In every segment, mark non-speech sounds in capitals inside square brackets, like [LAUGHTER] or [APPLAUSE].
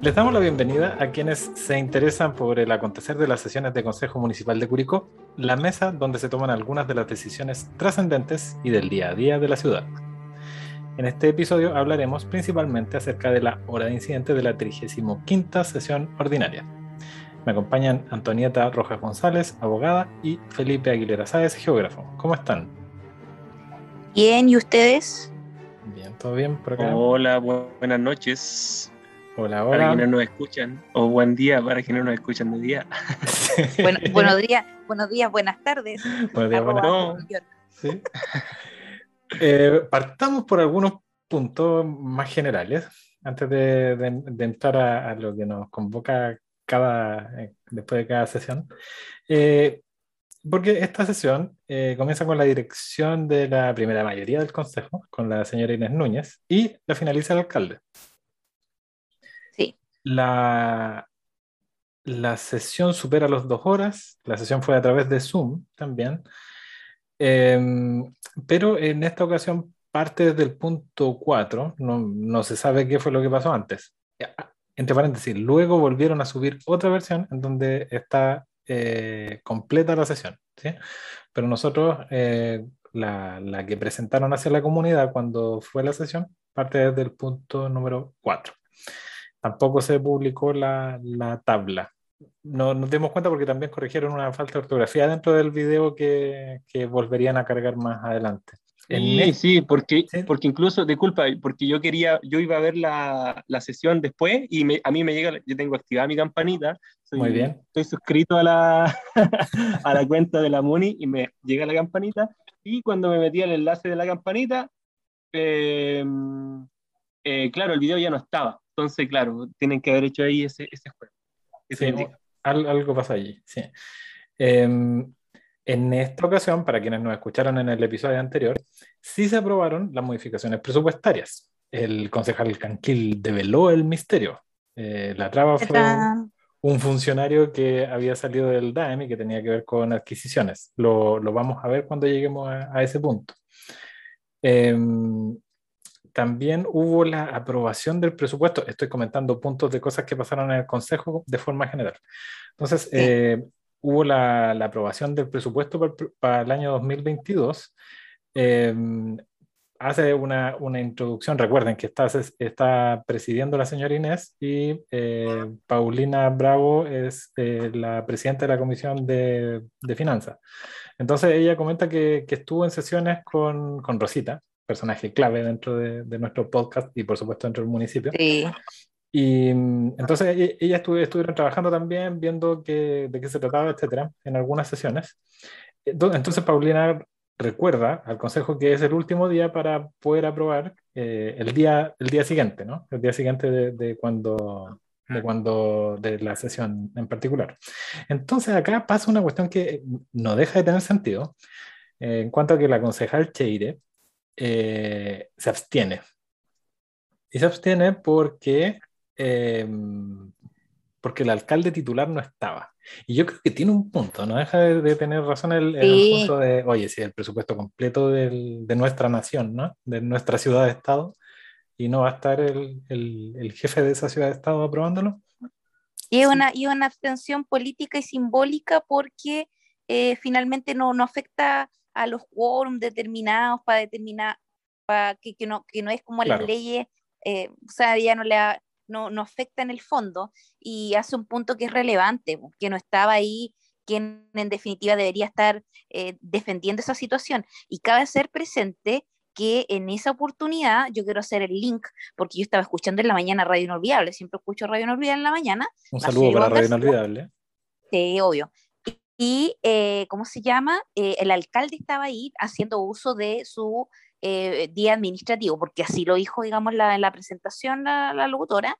Les damos la bienvenida a quienes se interesan por el acontecer de las sesiones de Consejo Municipal de Curicó, la mesa donde se toman algunas de las decisiones trascendentes y del día a día de la ciudad. En este episodio hablaremos principalmente acerca de la hora de incidente de la 35 sesión ordinaria. Me acompañan Antonieta Rojas González, abogada, y Felipe Aguilera Sáez, geógrafo. ¿Cómo están? Bien, ¿y ustedes? Bien, ¿todo bien por acá? Hola, buenas noches. Hola, hola. Para quienes nos escuchan, o buen día para quienes nos escuchan de día. [LAUGHS] Bueno, buenos días, buenos días, buenas tardes. Buenos días, buenas tardes. Sí. Eh, partamos por algunos puntos más generales antes de, de- de entrar a, a lo que nos convoca cada, eh, después de cada sesión. Eh, porque esta sesión eh, comienza con la dirección de la primera mayoría del Consejo, con la señora Inés Núñez, y la finaliza el alcalde. La, la sesión supera las dos horas, la sesión fue a través de Zoom también, Em, pero en esta ocasión parte desde el punto 4, no, no se sabe qué fue lo que pasó antes. Entre paréntesis, luego volvieron a subir otra versión en donde está eh, completa la sesión, ¿sí? Pero nosotros, eh, la, la que presentaron hacia la comunidad cuando fue la sesión, parte desde el punto número 4. Tampoco se publicó la, la tabla. No nos dimos cuenta porque también corrigieron una falta de ortografía dentro del video que, que volverían a cargar más adelante. Sí, sí, porque, Sí. porque incluso, disculpa, porque yo quería, yo iba a ver la, la sesión después y me- a mí me llega, yo tengo activada mi campanita, soy- Muy bien. estoy suscrito a la, [LAUGHS] a la cuenta de la Muni y me llega la campanita y cuando me metí al enlace de la campanita, eh, eh, claro, el video ya no estaba, entonces claro, tienen que haber hecho ahí ese, ese juego. Ese Sí, algo pasa allí, sí. Em, en esta ocasión, para quienes nos escucharon en el episodio anterior, sí se aprobaron las modificaciones presupuestarias. El concejal Canquil develó el misterio. Eh, la traba fue un funcionario que había salido del DAEM y que tenía que ver con adquisiciones. Lo, lo vamos a ver cuando lleguemos a, a ese punto. Em, también hubo la aprobación del presupuesto. Estoy comentando puntos de cosas que pasaron en el Consejo de forma general. Entonces, eh, hubo la, la aprobación del presupuesto para, el- para el año 2022. Eh, hace una, una introducción. Recuerden que está, está presidiendo la señora Inés y eh, Paulina Bravo es eh, la presidenta de la Comisión de, de Finanzas. Entonces ella comenta que, que estuvo en sesiones con, con Rosita, personaje clave dentro de, de nuestro podcast y por supuesto dentro del municipio. sí, Y mm, entonces e- ella estuvo, estuvieron trabajando también, viendo qué- de qué se trataba, etcétera, en algunas sesiones. Ento- Entonces Paulina recuerda al consejo que es el último día para poder aprobar eh, el, día, el día siguiente, ¿no? El día siguiente de, de cuando, de cuando, de la sesión en particular. Entonces acá pasa una cuestión que no deja de tener sentido eh, en cuanto a que la concejal Cheire eh, se abstiene. Y se abstiene porque, eh, porque el alcalde titular no estaba. Y yo creo que tiene un punto, no deja de, de tener razón el, el Sí. punto de, oye, si el presupuesto completo del- de nuestra nación, ¿no? De nuestra ciudad de Estado, y no va a estar el, el- el jefe de esa ciudad de Estado aprobándolo. Y una, y una abstención política y simbólica porque eh, finalmente no, no afecta a los quórum determinados para determinar, para que, que no, que no es como Claro. las leyes, eh, o sea, ya no, le ha- no, no afecta en el fondo y hace un punto que es relevante, que no estaba ahí quien en definitiva debería estar eh, defendiendo esa situación. Y cabe hacer presente que en esa oportunidad, yo quiero hacer el link, porque yo estaba escuchando en la mañana Radio Inolvidable, siempre escucho Radio Inolvidable en la mañana, Un saludo para Radio. Inolvidable. Sí, obvio. Y, eh, ¿cómo se llama? Eh, el alcalde estaba ahí haciendo uso de su eh, día administrativo, porque así lo dijo, digamos, la, en la presentación la, la locutora,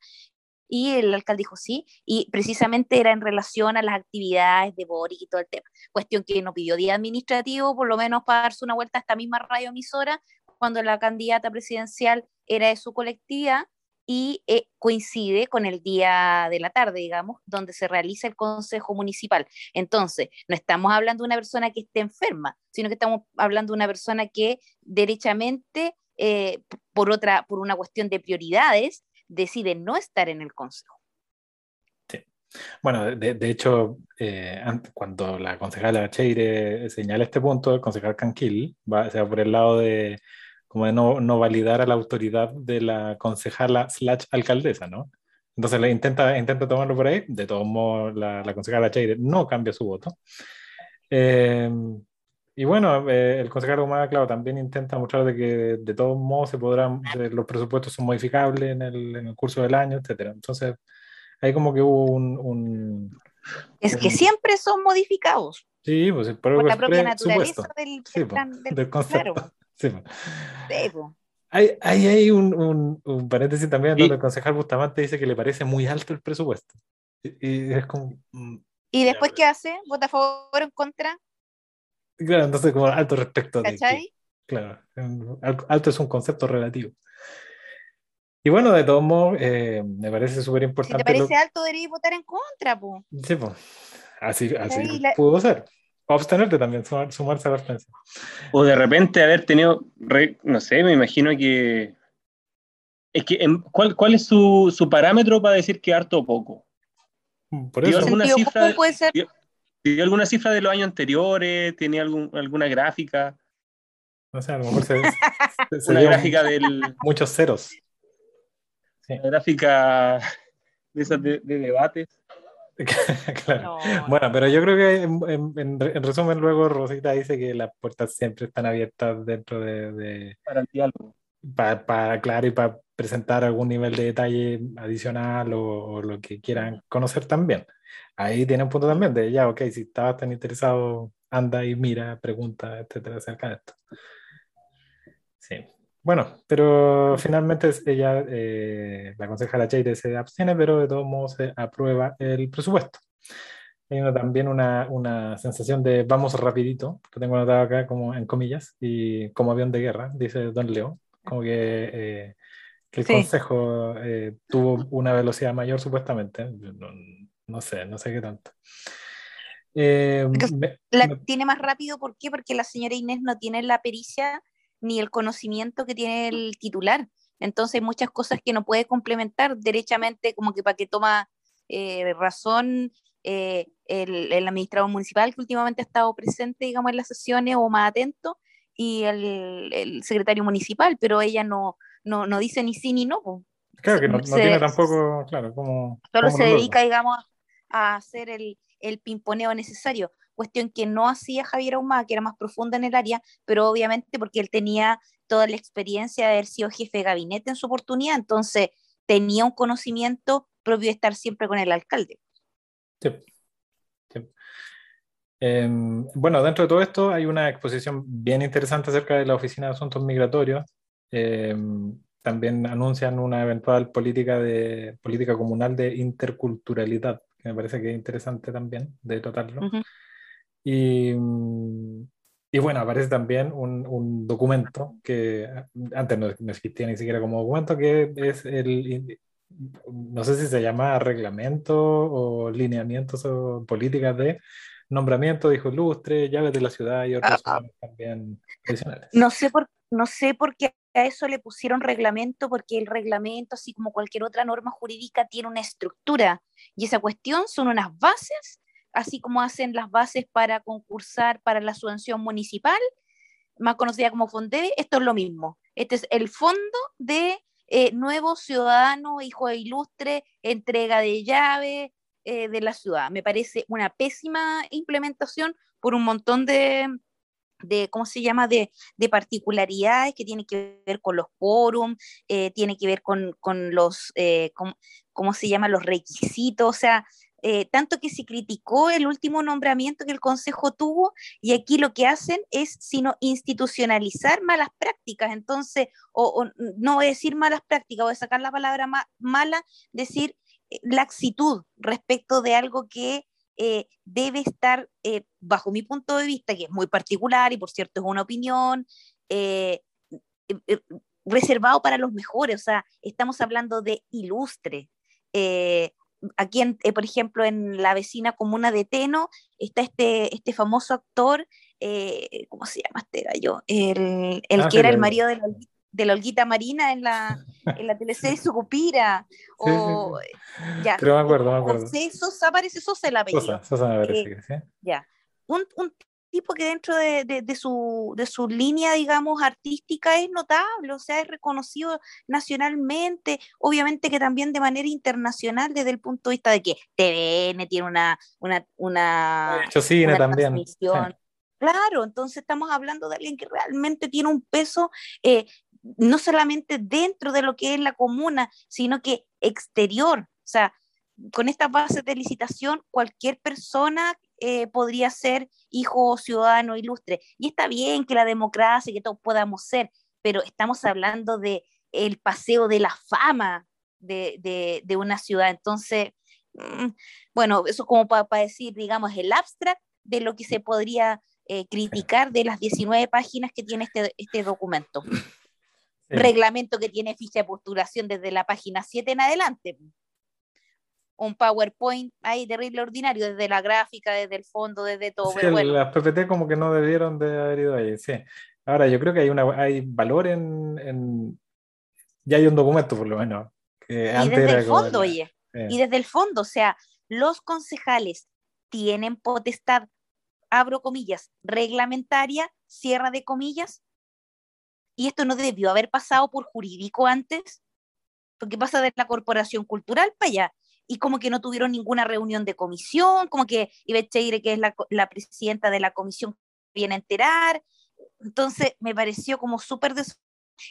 y el alcalde dijo sí, y precisamente era en relación a las actividades de Boric y todo el tema. Cuestión que no pidió día administrativo, por lo menos para darse una vuelta a esta misma radioemisora, cuando la candidata presidencial era de su colectividad, y eh, coincide con el día de la tarde, digamos, donde se realiza el Consejo Municipal. Entonces, no estamos hablando de una persona que esté enferma, sino que estamos hablando de una persona que derechamente, eh, por, otra, por una cuestión de prioridades, decide no estar en el Consejo. Bueno, de, de hecho, eh, cuando la concejala Cheire señala este punto, el concejal Canquil va, se va por el lado de como de no, no, validar a la autoridad de la concejala slash alcaldesa, ¿no? Entonces le intenta, intenta tomarlo por ahí, de todos modos la, la concejala Cheire no cambia su voto. Eh, y bueno, eh, el concejal Humada, claro, también intenta mostrar de que de todos modos se podrán, los presupuestos son modificables en el, en el curso del año, etcétera. Entonces, ahí como que hubo un... un es que siempre son modificados. Sí, pues por, por la propia naturaleza del, sí, plan, del, del concepto. Claro. Sí. Sí, pues. Hay, hay, hay un, un, un, paréntesis también donde el concejal Bustamante dice que le parece muy alto el presupuesto. Y, y es como... mm, ¿Y después qué hace? ¿Vota a favor o en contra? Claro, entonces como alto respecto de... ¿Cachai? Que, claro, alto es un concepto relativo. Y bueno, de todos modos, eh, me parece súper Si importante. te parece alto, deberías votar en contra, pues. Sí, pues, así, así Sí, la- pudo ser. O abstenerte también, sumar- sumarse a la abstención. O de repente haber tenido, re- no sé, me imagino que... Es que, em, ¿cuál, cuál es su, su parámetro para decir que harto o poco? Por Dio eso, alguna cifra puede ser. ¿Tiene alguna cifra de los años anteriores? ¿Tiene algún, alguna gráfica? no sé, a lo mejor se, se, se [LAUGHS] Una dio gráfica del... muchos ceros. Una gráfica de esas de, de debates. [LAUGHS] Claro. No, Bueno, pero yo creo que en, en- en- en resumen luego Rosita dice que las puertas siempre están abiertas dentro de, de para el diálogo. para, claro, y para presentar algún nivel de detalle adicional o, o lo que quieran conocer también. Ahí tiene un punto también de ya, ok, si estabas tan interesado, anda y mira, pregunta, etcétera, acerca de esto. Sí. Bueno, pero finalmente ella, eh, la concejala Cheire se abstiene, pero de todos modos se aprueba el presupuesto. Hay una- también una, una sensación de vamos rapidito, que tengo anotado acá como en comillas, y como avión de guerra, dice Don Leo, como que, eh, que el Sí. consejo eh, tuvo una velocidad mayor supuestamente, no, no sé, no sé qué tanto. Eh, me- La me- tiene más rápido, ¿por qué? Porque la señora Inés no tiene la pericia ni el conocimiento que tiene el titular. Entonces hay muchas cosas que no puede complementar derechamente, como que para que toma eh, razón eh, el, el administrador municipal que últimamente ha estado presente, digamos, en las sesiones o más atento, y el, el secretario municipal, pero ella no, no, no dice ni sí ni no. claro que no, no se- tiene tampoco, claro, como... Solo cómo se dedica, digamos, a hacer el, el pimponeo necesario, cuestión que no hacía Javier Ahumada, que era más profunda en el área, pero obviamente porque él tenía toda la experiencia de haber sido jefe de gabinete en su oportunidad, entonces tenía un conocimiento propio de estar siempre con el alcalde. Sí. Sí. Em, bueno, dentro de todo esto hay una exposición bien interesante acerca de la Oficina de Asuntos Migratorios. Em, también anuncian una eventual política, de, política comunal de interculturalidad, que me parece que es interesante también de tratarlo. Ujú. Y, mm, y bueno, aparece también un, un documento que antes no, no existía ni siquiera como documento, que es el, no sé si se llama reglamento o lineamientos o políticas de nombramiento de hijo ilustre, llaves de la ciudad y otros Ah, ah. también adicionales. No sé, por, no sé por qué a eso le pusieron reglamento, porque el reglamento, así como cualquier otra norma jurídica, tiene una estructura y esa cuestión son unas bases, así como hacen las bases para concursar para la subvención municipal, más conocida como FONDEBE, esto es lo mismo. Este es el fondo de eh, nuevo ciudadano, hijo ilustre, entrega de llave eh, de la ciudad. Me parece una pésima implementación por un montón de, de ¿cómo se llama?, de, de particularidades que tienen que ver con los quórum, eh, tiene que ver con, con los, eh, con- ¿cómo se llama?, los requisitos, o sea, eh, tanto que se criticó el último nombramiento que el Consejo tuvo y aquí lo que hacen es sino institucionalizar malas prácticas, entonces, o, o no decir malas prácticas, voy a sacar la palabra ma- mala, decir eh, laxitud respecto de algo que eh, debe estar, bajo mi punto de vista, que es muy particular y por cierto es una opinión, reservado para los mejores, o sea, estamos hablando de ilustre. Aquí, en, eh, por ejemplo, en la vecina comuna de Teno está este, este famoso actor, eh, ¿cómo se llama este gallo? El, el Ah, que sí, era el marido de la, de la Olguita Marina en la, [LAUGHS] en la teleserie Sucupira, o ya. Pero me acuerdo, me acuerdo. José Sosa, parece Sosa el apellido. Sosa, Sosa me parece Eh, que sí. Ya. Un, un tipo que dentro de, de- de su, de su línea, digamos, artística es notable, o sea, es reconocido nacionalmente, obviamente que también de manera internacional desde el punto de vista de que TVN tiene una, una, una, también. transmisión. Claro, entonces estamos hablando de alguien que realmente tiene un peso eh, no solamente dentro de lo que es la comuna, sino que exterior. O sea, con estas bases de licitación, cualquier persona eh, podría ser hijo ciudadano ilustre. Y está bien que la democracia, que todos podamos ser, pero estamos hablando de el paseo de la fama de, de, de una ciudad. Entonces, mm, bueno, eso como para decir, digamos, el abstract de lo que se podría eh, criticar de las 19 páginas que tiene este, este documento. Sí. Reglamento que tiene ficha de postulación desde la página 7 en adelante. Un PowerPoint ahí terrible ordinario, desde la gráfica, desde el fondo, desde todo. Sí, pero bueno, las PPT como que no debieron de haber ido ahí, sí. Ahora, yo creo que hay, una, hay valor en, en- Ya hay un documento, por lo menos. Que y antes desde el fondo, la- oye, y desde el fondo, o sea, los concejales tienen potestad, abro comillas, reglamentaria, cierra de comillas, y esto no debió haber pasado por jurídico antes, porque pasa de la corporación cultural para allá, y como que no tuvieron ninguna reunión de comisión, como que Ivette Cheire, que es la, presidenta de la comisión, viene a enterar, entonces me pareció como súper des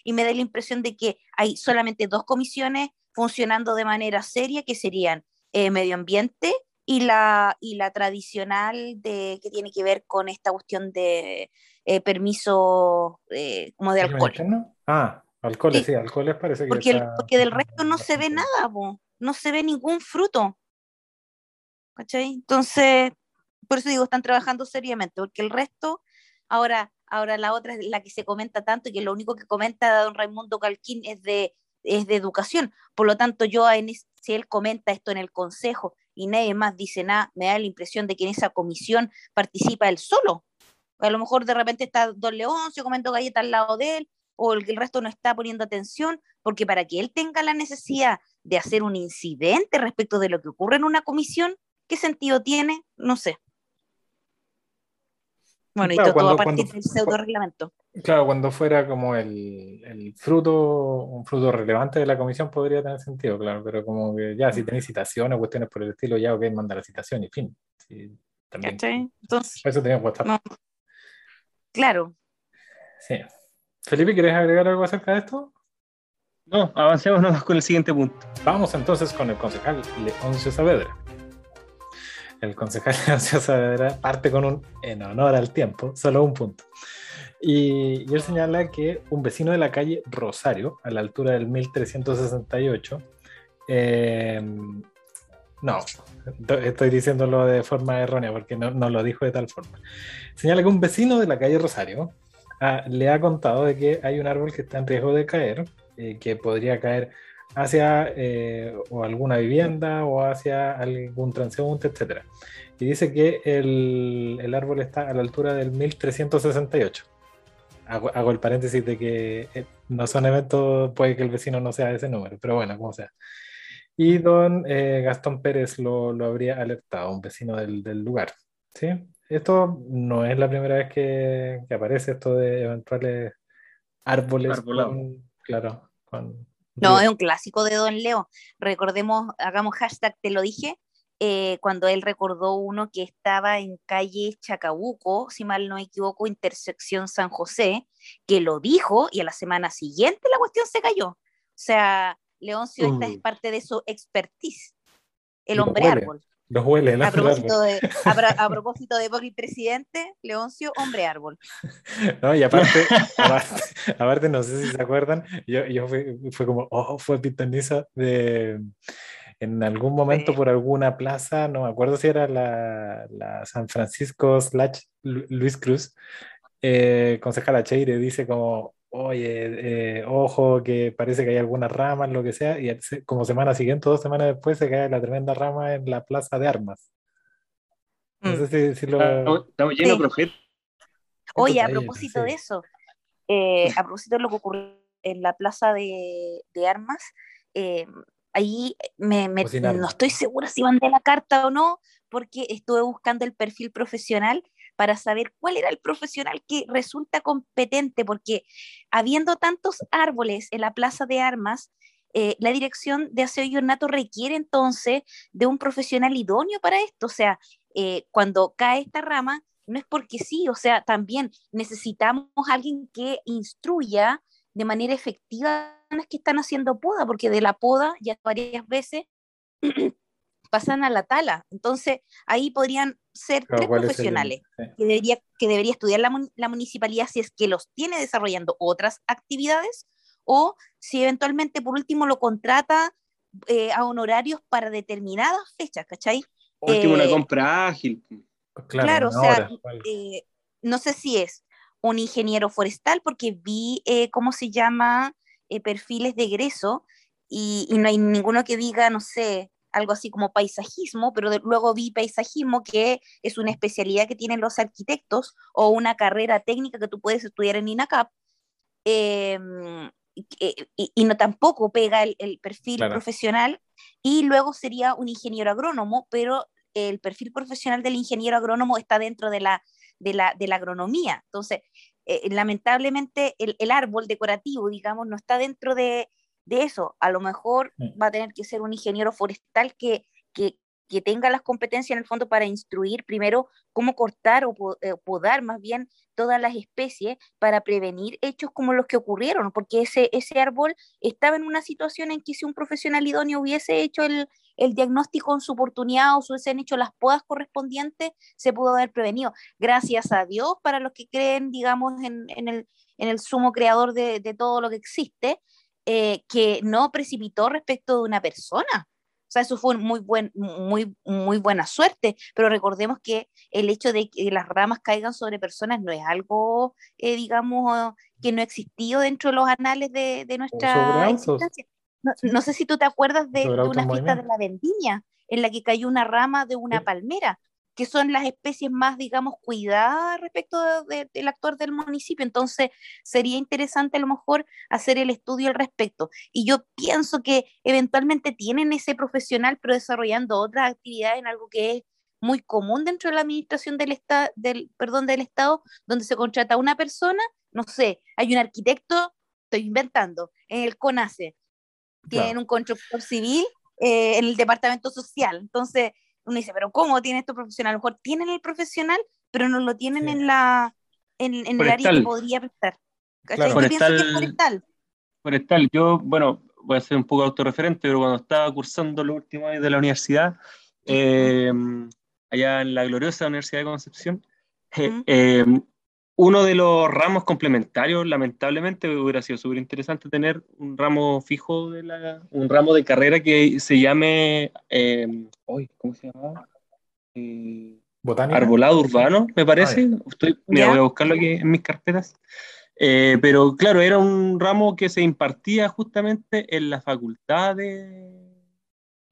y me da la impresión de que hay solamente dos comisiones funcionando de manera seria, que serían eh, medio ambiente y la, y la tradicional de, que tiene que ver con esta cuestión de eh, permiso eh, como de ¿Régimen alcohol. Ah, alcoholes, Sí. sí, alcoholes parece que Porque, el- está- porque del resto no se ve nada, po, no se ve ningún fruto. ¿Cachai? Entonces, por eso digo, están trabajando seriamente, porque el resto, ahora, ahora la otra es la que se comenta tanto y que lo único que comenta don Raimundo Calquín es de, es de educación. Por lo tanto, yo si él comenta esto en el consejo y nadie más dice nada, me da la impresión de que en esa comisión participa él solo. A lo mejor de repente está Don Leoncio comentó galleta al lado de él, o el, el resto no está poniendo atención, porque para que él tenga la necesidad de hacer un incidente respecto de lo que ocurre en una comisión, ¿qué sentido tiene? No sé. Bueno, Claro, y todo, todo cuando- a partir cuando- del pseudo reglamento. Claro, cuando fuera como el, el fruto, un fruto relevante de la comisión podría tener sentido, claro, pero como que ya, si tenéis citaciones o cuestiones por el estilo, ya, ok, manda la citación y fin. Sí, también. ¿cachai? Entonces, Eso tenía que estar. no. claro, Sí. Felipe, ¿quieres agregar algo acerca de esto? No, avancemos nomás con el siguiente punto. Vamos entonces con el concejal Leoncio Saavedra. El concejal [LAUGHS] Leoncio Saavedra parte con un en honor al tiempo, solo un punto. Y, y él señala que un vecino de la calle Rosario, a la altura del 1368, eh, no, to- estoy diciéndolo de forma errónea porque no, no lo dijo de tal forma. Señala que un vecino de la calle Rosario ah, le ha contado de que hay un árbol que está en riesgo de caer, eh, que podría caer hacia eh, o alguna vivienda o hacia algún transeúnte, etc. Y dice que el, el árbol está a la altura del 1368. Hago, hago el paréntesis de que eh, no son eventos, puede que el vecino no sea de ese número, pero bueno, como sea. Y don eh, Gastón Pérez lo, lo habría alertado, un vecino del, del lugar. ¿sí? Esto no es la primera vez que, que aparece esto de eventuales árboles con, claro, con no, es un clásico de Don Leo. Recordemos, hagamos hashtag, te lo dije, eh, cuando él recordó uno que estaba en calle Chacabuco, si mal no me equivoco, intersección San José, que lo dijo y a la semana siguiente la cuestión se cayó. O sea, Leoncio, esta es Mm. parte de su expertise, el hombre árbol. Los huele, el A propósito de, a, a propósito de Boggy presidente, Leoncio, hombre árbol. [LAUGHS] No, y aparte, aparte, aparte, no sé si se acuerdan, yo, yo fue, fue como, oh, fue pitoniza de en algún momento Sí. por alguna plaza, no me acuerdo si era la, la San Francisco slash Lu- Luis Cruz, eh, concejala Cheire dice como, oye, eh, ojo, que parece que hay algunas ramas, lo que sea, y como semana siguiente, dos semanas después, se cae la tremenda rama en la plaza de armas. No Mm. sé si, si lo... Estamos, llenos Sí. de profetas. Oye, a propósito sí. de eso, eh, a propósito de lo que ocurrió en la plaza de, armas, eh, ahí me, no estoy segura si mandé la carta o no, porque estuve buscando el perfil profesional para saber cuál era el profesional que resulta competente, porque habiendo tantos árboles en la plaza de armas, eh, la dirección de aseo y ornato requiere entonces de un profesional idóneo para esto. O sea, eh, cuando cae esta rama, no es porque sí, o sea, también necesitamos alguien que instruya de manera efectiva a las que están haciendo poda, porque de la poda ya varias veces [CLEARS THROAT] pasan a la tala. Entonces, ahí podrían ser tres profesionales que, debería, que debería estudiar la, la, municipalidad si es que los tiene desarrollando otras actividades o si eventualmente por último lo contrata eh, a honorarios para determinadas fechas, ¿cachai? Último, una eh, compra ágil. Claro, o sea, eh, no sé si es un ingeniero forestal, porque vi, ¿cómo se llama? perfiles de egreso y, y, no hay ninguno que diga, no sé, algo así como paisajismo, pero luego vi paisajismo, que es una especialidad que tienen los arquitectos o una carrera técnica que tú puedes estudiar en INACAP. Eh, y, no tampoco pega el, perfil profesional, y luego sería un ingeniero agrónomo, pero el perfil profesional del ingeniero agrónomo está dentro de la, de la, de la agronomía. Entonces, eh, lamentablemente el, el, árbol decorativo, digamos, no está dentro de, de, eso. A lo mejor va a tener que ser un ingeniero forestal que, que, que tenga las competencias en el fondo para instruir primero cómo cortar o eh, podar más bien todas las especies para prevenir hechos como los que ocurrieron, porque ese, ese árbol estaba en una situación en que si un profesional idóneo hubiese hecho el, el diagnóstico en su oportunidad o se hubiesen hecho las podas correspondientes, se pudo haber prevenido. Gracias a Dios, para los que creen, digamos, en, en, el, en el sumo creador de, de todo lo que existe, eh, que no precipitó respecto de una persona. O sea, eso fue muy, buen, muy, muy buena suerte, pero recordemos que el hecho de que las ramas caigan sobre personas no es algo, eh, digamos, que no existió dentro de los anales de, de nuestra existencia. No, sé si tú te acuerdas de, de una fiesta de la vendimia en la que cayó una rama de una palmera que son las especies más, digamos, cuidadas respecto del actor del municipio. Entonces, sería interesante a lo mejor hacer el estudio al respecto. Y yo pienso que eventualmente tienen ese profesional, pero desarrollando otras actividades en algo que es muy común dentro de la administración del, del, perdón, del Estado, donde se contrata a una persona, no sé, hay un arquitecto, estoy inventando, en el CONACE, tienen un constructor civil eh, en el departamento social. Entonces, uno dice, pero ¿cómo tiene esto profesional? A lo mejor tienen el profesional, pero no lo tienen en la en, en el área que podría prestar. Claro. Forestal, forestal. Yo, bueno, voy a ser un poco autorreferente, pero cuando estaba cursando los últimos años de la universidad, eh, allá en la gloriosa Universidad de Concepción, eh, uno de los ramos complementarios, lamentablemente, hubiera sido súper interesante tener un ramo fijo, de la, un ramo de carrera que se llame, eh, ¿cómo se llama? Eh, arbolado urbano, me parece. Ah, Estoy, mira, voy a buscarlo aquí en mis carpetas. Eh, pero claro, era un ramo que se impartía justamente en la facultad de...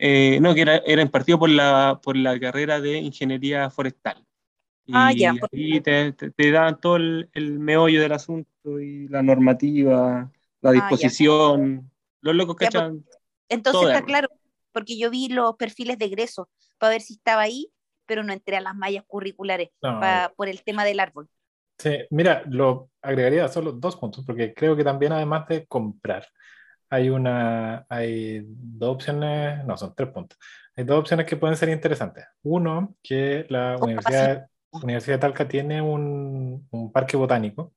Eh, no, que era, era impartido por la, por la carrera de ingeniería forestal. Ah, y ahí te, te, dan todo el, meollo del asunto y la normativa, la ah, disposición. Los locos pues, cachan. entonces está claro, porque yo vi los perfiles de egreso para ver si estaba ahí, pero no entré a las mallas curriculares por el tema del árbol. Sí, mira, lo agregaría solo dos puntos, porque creo que también además de comprar, hay una, hay dos opciones, no, son tres puntos. Hay dos opciones que pueden ser interesantes. Uno, que la universidad, Universidad de Talca tiene un, un parque botánico,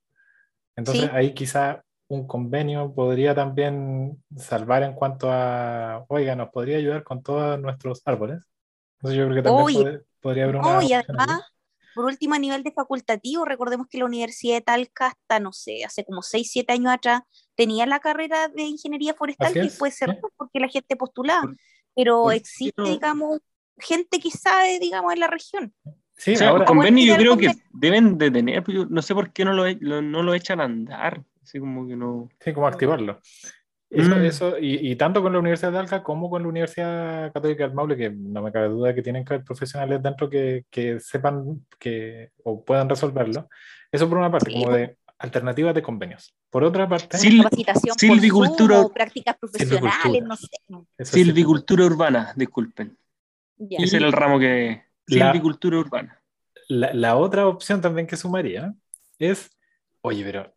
entonces ahí quizá un convenio podría también salvar en cuanto a, oiga, nos podría ayudar con todos nuestros árboles. Entonces yo creo que también podría haber una... y además, por último, a nivel de facultativo, recordemos que la Universidad de Talca hasta, no sé, hace como 6, 7 años atrás, tenía la carrera de ingeniería forestal que puede ser porque la gente postulaba, pero existe, digamos, gente que sabe, digamos, en la región. Sí, ahora, convenio yo creo que deben de tener, no sé por qué no lo, e, no lo echan a andar, así como que no... Sí, como activarlo. Eso, mm. eso y, y, tanto con la Universidad de Alca como con la Universidad Católica del Maule, que no me cabe duda que tienen que haber profesionales dentro que, que sepan que o puedan resolverlo. Eso por una parte, como de alternativas de convenios. Por otra parte, Sil- silvicultura- o prácticas profesionales, silvicultura. no sé. sí. Silvicultura urbana, disculpen. Ese era el ramo que... La- Silvicultura urbana. la, la otra opción también que sumaría es, oye, pero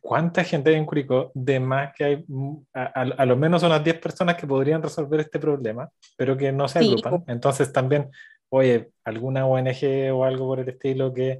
¿cuánta gente hay en Curicó? De más que hay, mm, a, a- a lo menos unas 10 personas que podrían resolver este problema, pero que no se Sí, agrupan. Entonces también, oye, alguna ONG o algo por el estilo que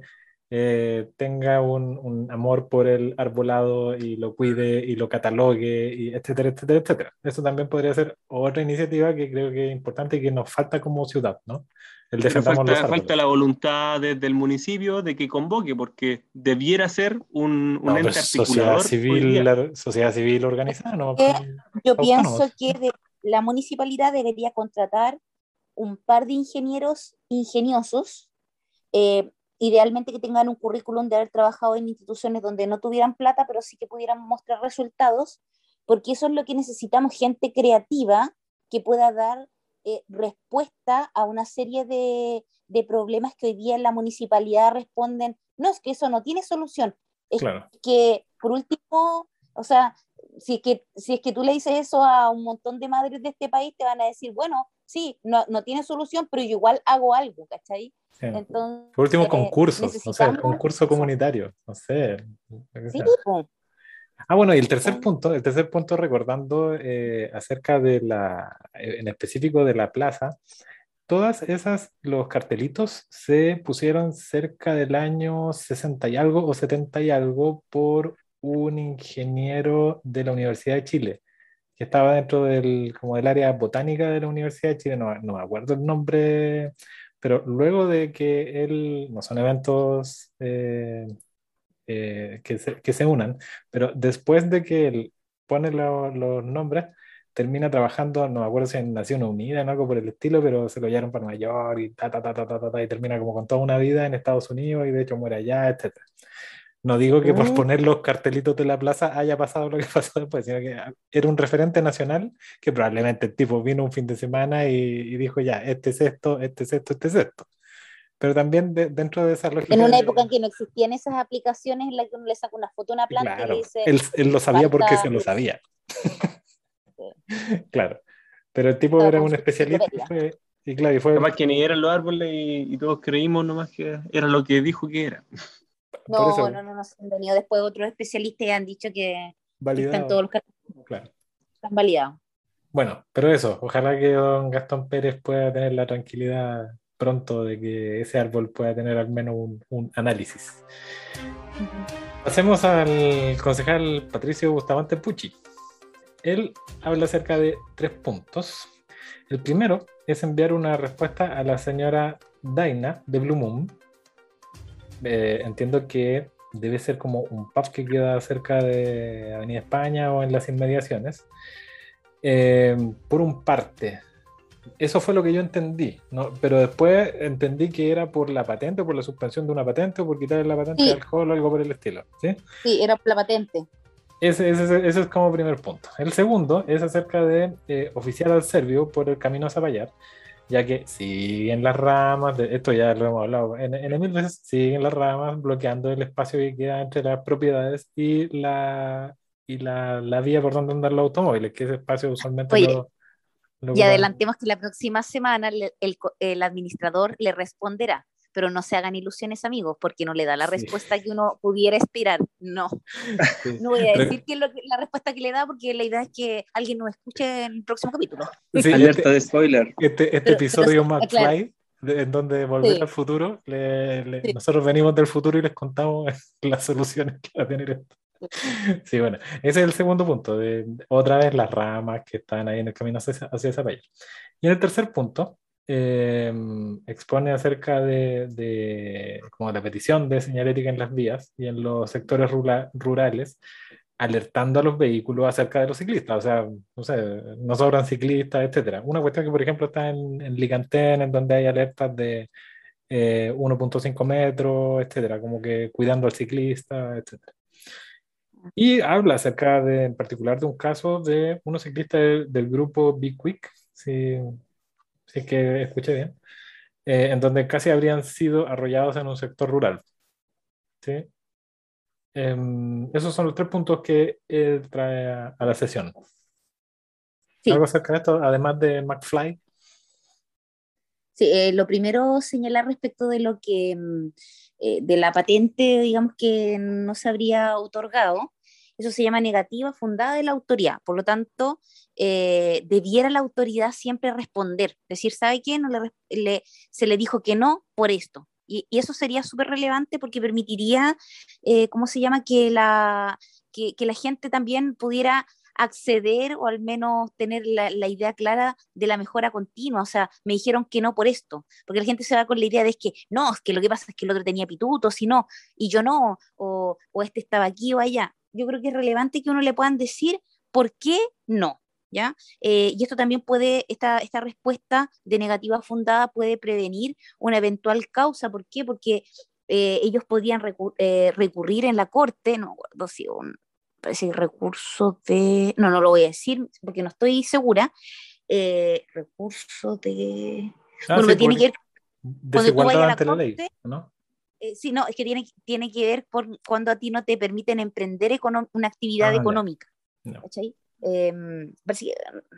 eh, tenga un, un amor por el arbolado y lo cuide y lo catalogue, y etcétera, etcétera, etcétera. Eso también podría ser otra iniciativa que creo que es importante y que nos falta como ciudad, ¿no? El defendamos los falta, árboles. falta la voluntad desde el municipio de que convoque, porque debiera ser un, un No, ente pues, sociedad articulador. hoy civil, la- sociedad civil organizada, ¿no? Eh, Yo Autónomos. pienso que de- la municipalidad debería contratar un par de ingenieros ingeniosos, eh, idealmente que tengan un currículum de haber trabajado en instituciones donde no tuvieran plata, pero sí que pudieran mostrar resultados, porque eso es lo que necesitamos, gente creativa que pueda dar eh, respuesta a una serie de, de problemas que hoy día en la municipalidad responden, no, es que eso no tiene solución, es Claro, que por último, o sea, si es que, si es que tú le dices eso a un montón de madres de este país, te van a decir, bueno, sí, no, no tiene solución, pero yo igual hago algo, ¿cachai? sí. Entonces, Por último, eh, concursos, no sé, concurso comunitario, no sé. Sí, sea. Ah, bueno, y el tercer Sí. punto, el tercer punto recordando eh, acerca de la, eh, en específico de la plaza, todas esas, los cartelitos se pusieron cerca del año 60 y algo o 70 y algo por un ingeniero de la Universidad de Chile, que estaba dentro del, como del área botánica de la Universidad de Chile, no, no me acuerdo el nombre, pero luego de que él, no son eventos eh, eh, que, se, que se unan, pero después de que él pone lo- los nombres, termina trabajando, no me acuerdo si en Naciones Unidas o algo por el estilo, pero se lo llevaron para Nueva York y ta, ta, ta, ta, ta, ta, y termina como con toda una vida en Estados Unidos y de hecho muere allá, etc. No digo que por Mm. poner los cartelitos de la plaza haya pasado lo que [LAUGHS] pasó después, sino que era un referente nacional que probablemente el tipo vino un fin de semana y, y dijo ya, este es esto, este es esto, este es esto. Pero también de- dentro de esa lógica... En una época en que no existían esas aplicaciones en las que uno le saca una foto a una planta y Claro, le dice, él, él lo sabía porque se lo sabía. [LAUGHS] claro, pero el tipo Claro, era con un especialista y fue, y claro, y fue Capaz que ni eran los árboles y, y todos creímos nomás que era lo que dijo que era. [LAUGHS] no, eso no, no, no, se han venido después otros especialistas y han dicho que están todos los claro. están validados. Bueno, pero eso, ojalá que don Gastón Pérez pueda tener la tranquilidad pronto de que ese árbol pueda tener al menos un, un análisis. Pasemos al concejal Patricio Bustamante Pucci. Él habla acerca de tres puntos. El primero es enviar una respuesta a la señora Daina de Blue Moon. Eh, entiendo que debe ser como un pub que queda cerca de Avenida España o en las inmediaciones. Eh, por un parte, eso fue lo que yo entendí, ¿no? pero después entendí que era por la patente, por la suspensión de una patente o por quitarle la patente Sí. al alcohol o algo por el estilo. ¿sí? Sí, era la patente. Ese, ese- ese es como primer punto. El segundo es acerca de eh, oficiar al serbio por el camino a Zapallar, ya que siguen las ramas, de, esto ya lo hemos hablado en, en mil veces, siguen las ramas bloqueando el espacio que queda entre las propiedades y la, y la, la vía por donde andan los automóviles, que ese espacio usualmente Oye, lo, lo Y adelantemos que la próxima semana le- el, el administrador le responderá, pero no se hagan ilusiones amigos, porque no le da la Sí. respuesta que uno pudiera esperar. No, [LAUGHS] Sí. no voy a decir que es lo que- la respuesta que le da, porque la idea es que alguien nos escuche en el próximo capítulo. Sí, Alerta este, de spoiler. este, este Pero- episodio [LAUGHS] pero- McFly, claro. de- en donde volver Sí. al futuro, le- le- Sí. nosotros venimos del futuro y les contamos [LAUGHS] las soluciones que va a tener esto. Sí, bueno, ese es el segundo punto, de, otra vez las ramas que están ahí en el camino hacia, hacia esa playa. Y en el tercer punto, eh, expone acerca de, de como la petición de señalética en las vías y en los sectores rurales, alertando a los vehículos acerca de los ciclistas, o sea, no sé, no sobran ciclistas, etcétera. Una cuestión que, por ejemplo, está en, en Licantén, en donde hay alertas de eh, 1.5 metros, etcétera, como que cuidando al ciclista, etcétera. Y habla acerca de, en particular, de un caso de unos ciclistas del, del grupo Big Quick, si, si es que escuché bien, eh, en donde casi habrían sido arrollados en un sector rural. ¿sí? Em, esos son los tres puntos que él trae a, a la sesión. ¿Algo acerca de esto, además de McFly? Sí, eh, lo primero señalar respecto de lo que, mm, eh, de la patente, digamos que no se habría otorgado, eso se llama negativa fundada de la autoridad. Por lo tanto, eh, debiera la autoridad siempre responder, decir, ¿sabe qué? No le, se le dijo que no por esto. Y, eso sería súper relevante porque permitiría, ¿cómo se llama? Que la, que, que la gente también pudiera acceder o al menos tener la, idea clara de la mejora continua. O sea, me dijeron que no por esto, porque la gente se va con la idea de que no, es que lo que pasa es que el otro tenía pituto, si no, y yo no, o, este estaba aquí o allá. Yo creo que es relevante que uno le puedan decir por qué no. ¿Ya? Eh, y esto también puede, esta, esta respuesta de negativa fundada puede prevenir una eventual causa. ¿Por qué? Porque eh, ellos podrían eh, recurrir en la corte, no si un, parece recurso de, no, no lo voy a decir porque no estoy segura, eh, recurso de, ah, bueno, tiene que ver, cuando tú vayas a la corte, ley, ¿no? Eh, sí, no, es que tiene, tiene que ver por cuando a ti no te permiten emprender una actividad ah, económica. No. Em,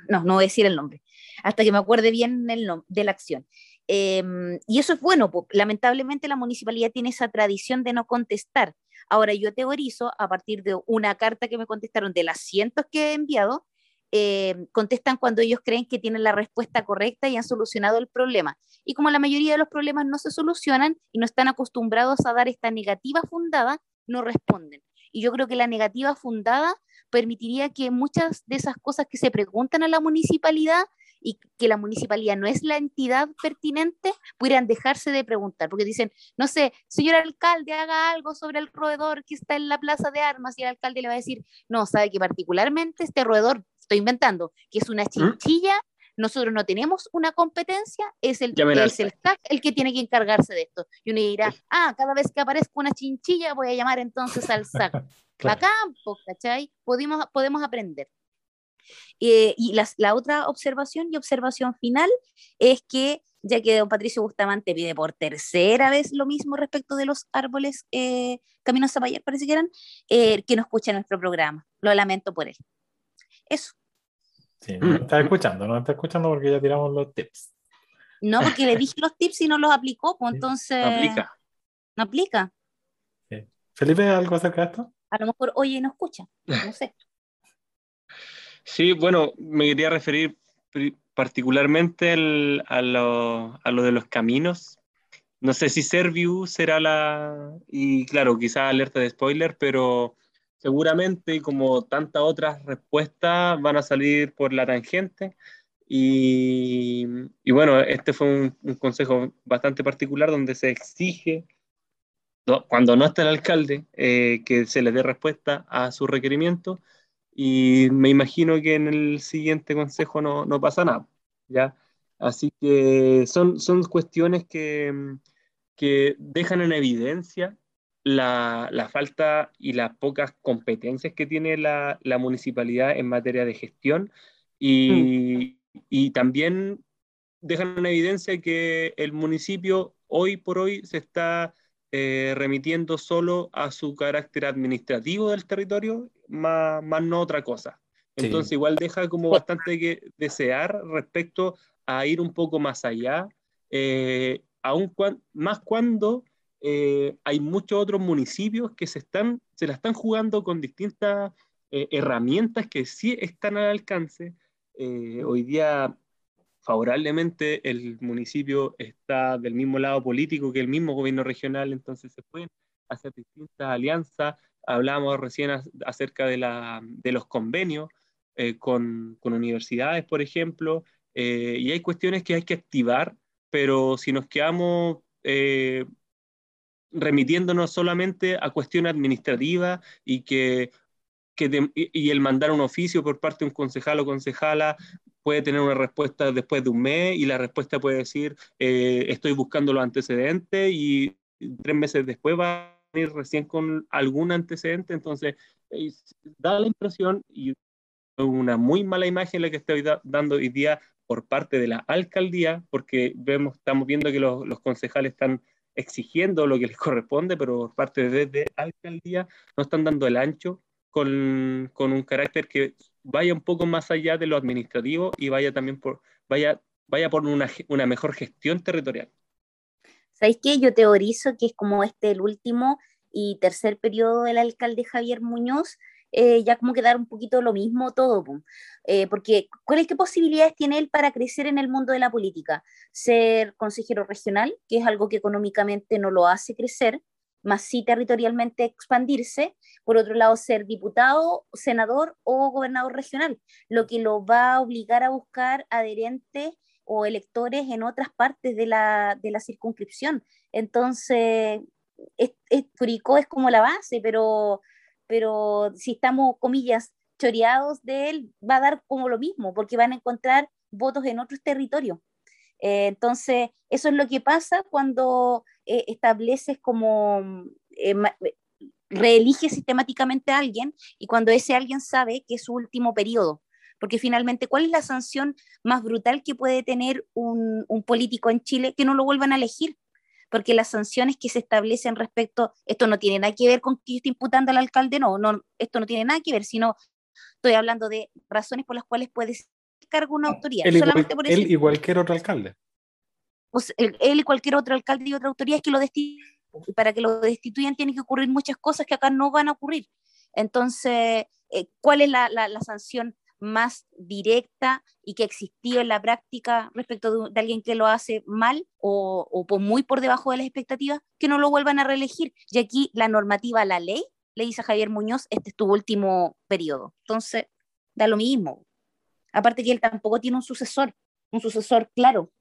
no, no voy a decir el nombre, hasta que me acuerde bien el nombre de la acción. Em, y eso es bueno, lamentablemente la municipalidad tiene esa tradición de no contestar. Ahora yo teorizo a partir de una carta que me contestaron de las cientos que he enviado, em, contestan cuando ellos creen que tienen la respuesta correcta y han solucionado el problema. Y como la mayoría de los problemas no se solucionan y no están acostumbrados a dar esta negativa fundada, no responden. Y yo creo que la negativa fundada permitiría que muchas de esas cosas que se preguntan a la municipalidad y que la municipalidad no es la entidad pertinente, pudieran dejarse de preguntar, porque dicen, no sé, señor alcalde, haga algo sobre el roedor que está en la plaza de armas, y el alcalde le va a decir, no, sabe que particularmente este roedor, estoy inventando, que es una ¿Mm? chinchilla, nosotros no tenemos una competencia, es el, es el CAC el que tiene que encargarse de esto. Y uno dirá, ah, cada vez que aparezca una chinchilla voy a llamar entonces al SAC. [LAUGHS] claro. campo, ¿cachai? Podemos, podemos aprender. Eh, y la otra observación y observación final es que, ya que don Patricio Bustamante pide por tercera vez lo mismo respecto de los árboles eh, Caminos Zapallar, parece que eran, eh, que no escuche nuestro programa. Lo lamento por él. Eso. Sí, no está escuchando, no está escuchando porque ya tiramos los tips. No, porque le dije los tips y no los aplicó, pues entonces. No aplica. No aplica. Felipe, ¿algo acerca de esto? A lo mejor oye no escucha, no sé. Sí, bueno, me quería referir particularmente a, lo, a, lo, de los caminos. No sé si Serviu será la... Y claro, quizá alerta de spoiler, pero seguramente, como tantas otras respuestas, van a salir por la tangente. Y, y bueno, este fue un, consejo bastante particular donde se exige, cuando no está el alcalde, eh, que se le dé respuesta a su requerimiento y me imagino que en el siguiente consejo no, no pasa nada, ¿ya? Así que son, son cuestiones que, que dejan en evidencia la, la, falta y las pocas competencias que tiene la, la municipalidad en materia de gestión y, mm. y, también dejan en evidencia que el municipio hoy por hoy se está eh, remitiendo solo a su carácter administrativo del territorio más, más no otra cosa. Entonces igual deja como bastante que desear respecto a ir un poco más allá, eh, aún más cuando eh, hay muchos otros municipios que se, están, se la están jugando con distintas eh, herramientas que sí están al alcance. hoy día favorablemente el municipio está del mismo lado político que el mismo gobierno regional, entonces se pueden hacer distintas alianzas. Hablamos recién acerca de, los convenios eh, con, universidades, por ejemplo, eh, y hay cuestiones que hay que activar, pero si nos quedamos eh, remitiéndonos solamente a cuestiones administrativas y que y el mandar un oficio por parte de un concejal o concejala puede tener una respuesta después de un mes y la respuesta puede decir estoy buscando los antecedentes y tres meses después va recién con algún antecedente, entonces da la impresión y una muy mala imagen la que estoy dando hoy día por parte de la alcaldía, porque vemos, estamos viendo que los, concejales están exigiendo lo que les corresponde, pero por parte de, de alcaldía no están dando el ancho con, con, un carácter que vaya un poco más allá de lo administrativo y vaya también por, vaya, vaya por una, una mejor gestión territorial. ¿Sabéis qué? Yo teorizo que es como este el último y tercer periodo del alcalde Javier Muñoz, eh, ya como quedar un poquito lo mismo todo, eh, porque ¿cuáles qué posibilidades tiene él para crecer en el mundo de la política? Ser consejero regional, que es algo que económicamente no lo hace crecer, más sí territorialmente expandirse, por otro lado ser diputado, senador o gobernador regional, lo que lo va a obligar a buscar adherentes o electores en otras partes de la, de la circunscripción. Entonces, es, es, es como la base, pero pero si estamos, comillas, choreados de él, va a dar como lo mismo, porque van a encontrar votos en otros territorios. Eh, entonces, eso es lo que pasa cuando eh, estableces como, eh, reelige sistemáticamente a alguien y cuando ese alguien sabe que es su último periodo. Porque finalmente, ¿cuál es la sanción más brutal que puede tener un, un político en Chile que no lo vuelvan a elegir? porque las sanciones que se establecen respecto, esto no tiene nada que ver con que yo esté imputando al alcalde, no, no, esto no tiene nada que ver, sino estoy hablando de razones por las cuales puede cargo una autoridad. Él, solamente igual, por él y cualquier otro alcalde. Él, él, y cualquier otro alcalde y otra autoridad es que lo destituyan. Y para que lo destituyan tienen que ocurrir muchas cosas que acá no van a ocurrir. Entonces, eh, ¿cuál es la, la, la sanción más directa y que existía en la práctica respecto de, alguien que lo hace mal o, o, por muy por debajo de las expectativas, que no lo vuelvan a reelegir. Y aquí la normativa, la ley, le dice a Javier Muñoz, este es tu último periodo. Entonces, da lo mismo. Aparte que él tampoco tiene un sucesor, un sucesor claro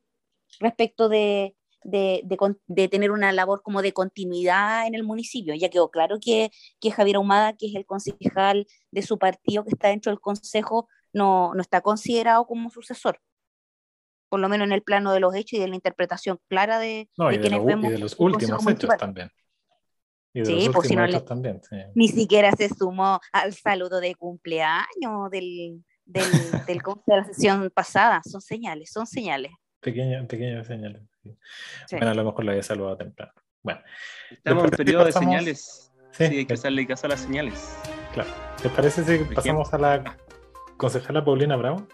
respecto de, de, de, de, tener una labor como de continuidad en el municipio. Ya quedó claro que, que Javier Ahumada, que es el concejal de su partido que está dentro del consejo, no, no está considerado como sucesor por lo menos en el plano de los hechos y de la interpretación clara de, no, de y vemos. Y de los últimos hechos también. Y de sí, los pues si no le, también, sí. Ni siquiera se sumó al saludo de cumpleaños del, del, del, de la sesión pasada. Son señales, son señales. Pequeñas pequeñas señales. Sí. Bueno, a lo mejor lo había saludado temprano. Bueno. Estamos en periodo de señales. Sí, sí hay que hacerle caso a las señales. Claro. ¿Te parece si pasamos a la concejala Paulina Bravo?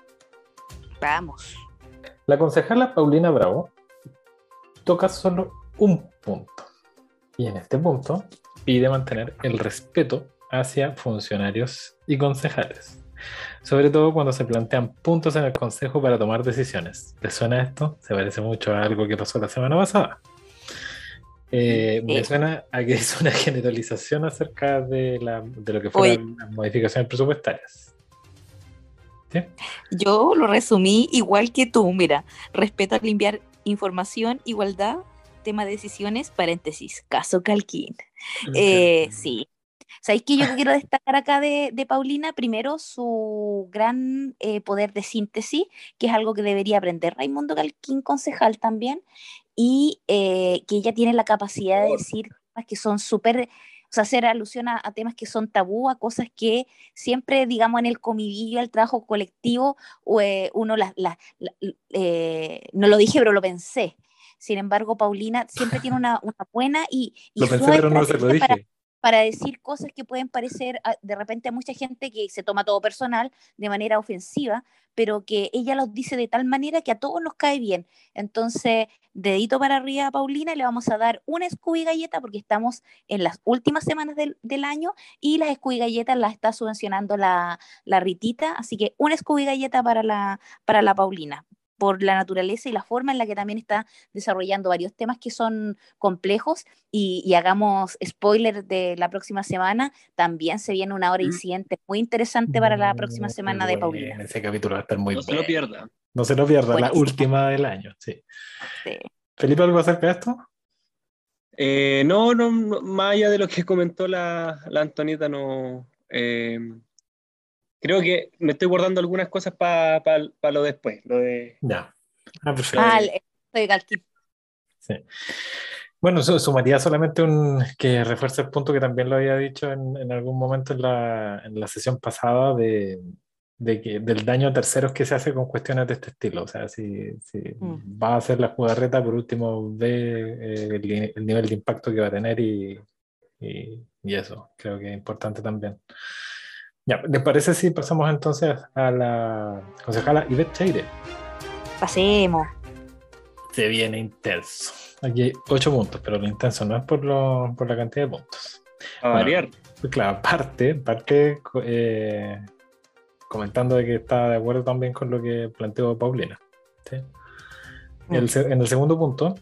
Vamos. La concejala Paulina Bravo toca solo un punto. Y en este punto pide mantener el respeto hacia funcionarios y concejales sobre todo cuando se plantean puntos en el Consejo para tomar decisiones. ¿Les suena esto? Se parece mucho a algo que pasó la semana pasada. Eh, me suena a que es una [LAUGHS] generalización acerca de, la, de lo que fueron las modificaciones presupuestarias. ¿Sí? Yo lo resumí igual que tú, mira, respeto al limpiar información, igualdad, tema de decisiones, paréntesis, caso Calquín. Eh, sí, ¿Sabéis que yo quiero destacar acá de, de Paulina? Primero, su gran eh, poder de síntesis, que es algo que debería aprender Raimundo Calquín, concejal también, y eh, que ella tiene la capacidad de decir cosas que son súper, o sea, hacer alusión a, a, temas que son tabú, a cosas que siempre, digamos, en el comidillo, el trabajo colectivo, eh, uno las, la, la, eh, no lo dije, pero lo pensé. Sin embargo, Paulina siempre tiene una, una buena y, y lo pensé, pero no se lo dije. Para, para decir cosas que pueden parecer de repente a mucha gente que se toma todo personal de manera ofensiva, pero que ella los dice de tal manera que a todos nos cae bien. Entonces, dedito para arriba a Paulina, le vamos a dar una Scooby Galleta porque estamos en las últimas semanas del, del año y las Scooby Galletas las está subvencionando la, la Ritita, así que una Scooby Galleta para la, para la Paulina por la naturaleza y la forma en la que también está desarrollando varios temas que son complejos y, y hagamos spoiler de la próxima semana, también se viene una hora mm. incidente muy interesante para la próxima semana de Paulina. Ese capítulo va a estar muy No se lo pierda. No se lo pierda, Buenísimo. la última del año, sí. sí. ¿Felipe algo acerca de esto? Eh, no, no, no, más allá de lo que comentó la, la Antonieta, no... Eh, creo que me estoy guardando algunas cosas para pa, pa lo después. Lo de, ya. Ah, perfecto. Ah, estoy Sí. Bueno, sumaría solamente un que refuerce el punto que también lo había dicho en, en algún momento en la, en la, sesión pasada de, de que, del daño a terceros que se hace con cuestiones de este estilo. O sea, si, si Mm. va a hacer la jugarreta, por último, ve eh, el, el nivel de impacto que va a tener y, y, y eso, creo que es importante también. Ya, ¿les parece si pasamos entonces a la concejala Ivette Cheire? Pasemos. Se viene intenso. Aquí hay ocho puntos, pero lo intenso no es por, lo, por la cantidad de puntos. A Bueno. variar. Pues claro, parte, parte eh, comentando de que está de acuerdo también con lo que planteó Paulina. ¿sí? El se- en el segundo punto,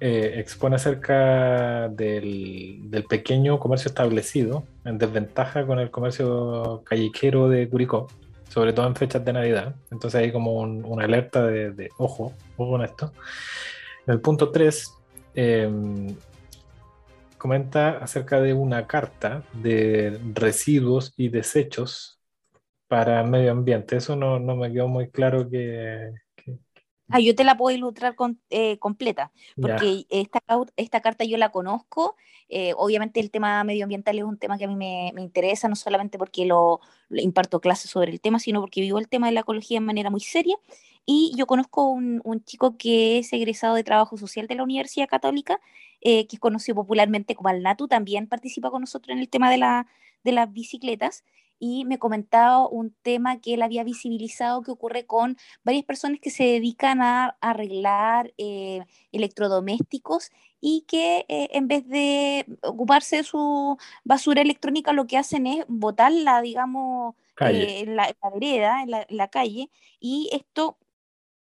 eh, expone acerca del, pequeño comercio establecido en desventaja con el comercio callejero de Curicó, sobre todo en fechas de Navidad. Entonces hay como un- una alerta de, de ojo, ojo con esto. En el punto 3, comenta acerca de una carta de residuos y desechos para medio ambiente. Eso no, no me quedó muy claro que... Ah, yo te la puedo ilustrar con- eh, completa, porque esta, cau- esta carta yo la conozco. eh, obviamente el tema medioambiental es un tema que a mí me, me interesa, no solamente porque lo, lo imparto clases sobre el tema, sino porque vivo el tema de la ecología de manera muy seria. Y yo conozco un, un chico que es egresado de trabajo social de la Universidad Católica, eh, que es conocido popularmente como Alnatu, también participa con nosotros en el tema de, la, de las bicicletas. Y me comentaba un tema que él había visibilizado que ocurre con varias personas que se dedican a arreglar eh, electrodomésticos y que eh, en vez de ocuparse de su basura electrónica lo que hacen es botarla, digamos, eh, en, la, en la vereda, en la, en la calle, y esto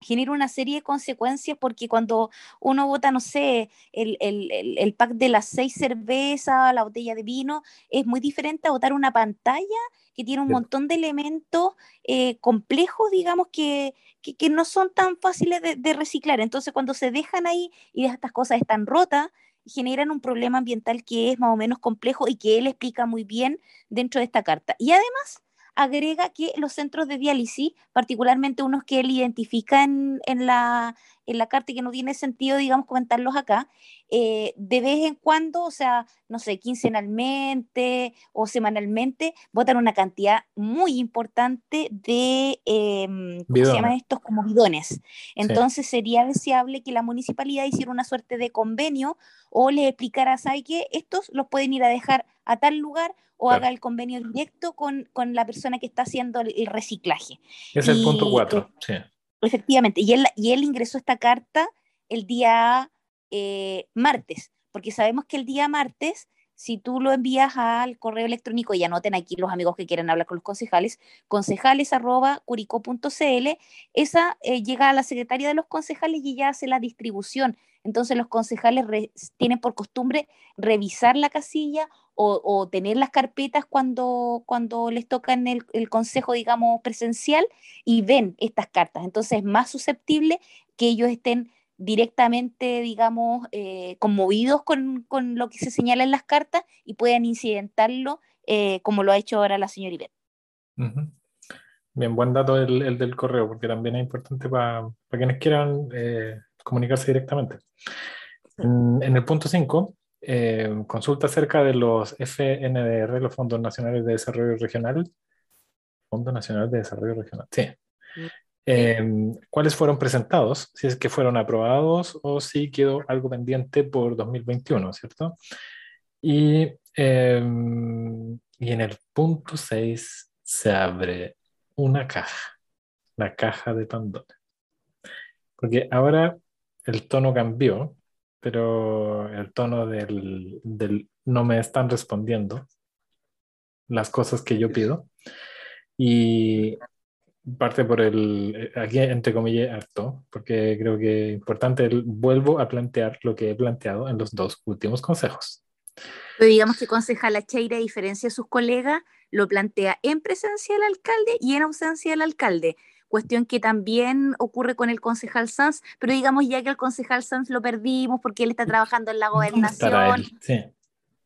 genera una serie de consecuencias porque cuando uno bota, no sé, el, el, el, pack de las seis cervezas, la botella de vino, es muy diferente a botar una pantalla que tiene un montón de elementos eh, complejos, digamos, que, que, que no son tan fáciles de, de reciclar. Entonces, cuando se dejan ahí y estas cosas están rotas, generan un problema ambiental que es más o menos complejo y que él explica muy bien dentro de esta carta. Y además agrega que los centros de diálisis, particularmente unos que él identifica en, en la, en la carta y que no tiene sentido, digamos, comentarlos acá, eh, de vez en cuando, o sea, no sé, quincenalmente o semanalmente, votan una cantidad muy importante de, eh, ¿cómo se llaman estos? Como bidones. Entonces sería deseable que la municipalidad hiciera una suerte de convenio o les explicara, ¿sabe qué? Estos los pueden ir a dejar a tal lugar o Claro. haga el convenio directo con, con la persona que está haciendo el, el reciclaje. Es el punto 4. Sí. Efectivamente, y él, ingresó esta carta el día eh, martes, porque sabemos que el día martes, si tú lo envías al correo electrónico, y anoten aquí los amigos que quieran hablar con los concejales, concejales arroba curico.cl, esa eh, llega a la secretaria de los concejales y ella hace la distribución. Entonces los concejales tienen por costumbre revisar la casilla o, o tener las carpetas cuando, cuando les toca en el, el consejo, digamos, presencial y ven estas cartas. Entonces es más susceptible que ellos estén directamente, digamos, eh, conmovidos con, con lo que se señala en las cartas y puedan incidentarlo eh, como lo ha hecho ahora la señora Ivette. Bien, buen dato el, el del correo, porque también es importante para quienes quieran eh, comunicarse directamente. En, en el punto 5, consulta acerca de los FNDR, los Fondos Nacionales de Desarrollo Regional. Fondo Nacional de Desarrollo Regional, sí. Eh, ¿Cuáles fueron presentados? Si es que fueron aprobados o si quedó algo pendiente por 2021, ¿cierto? Y, eh, y en el punto 6 se abre una caja, la caja de Pandora. Porque ahora el tono cambió, pero el tono del, del no me están respondiendo las cosas que yo pido. Y parte por el, aquí entre comillas, harto, porque creo que es importante, el- vuelvo a plantear lo que he planteado en los dos últimos consejos. Pero digamos que concejala Cheira, a diferencia de sus colegas, lo plantea en presencia del alcalde y en ausencia del alcalde. Cuestión que también ocurre con el concejal Sanz, pero digamos ya que el concejal Sanz lo perdimos porque él está trabajando en la ¿Dónde estará gobernación. él? Sí.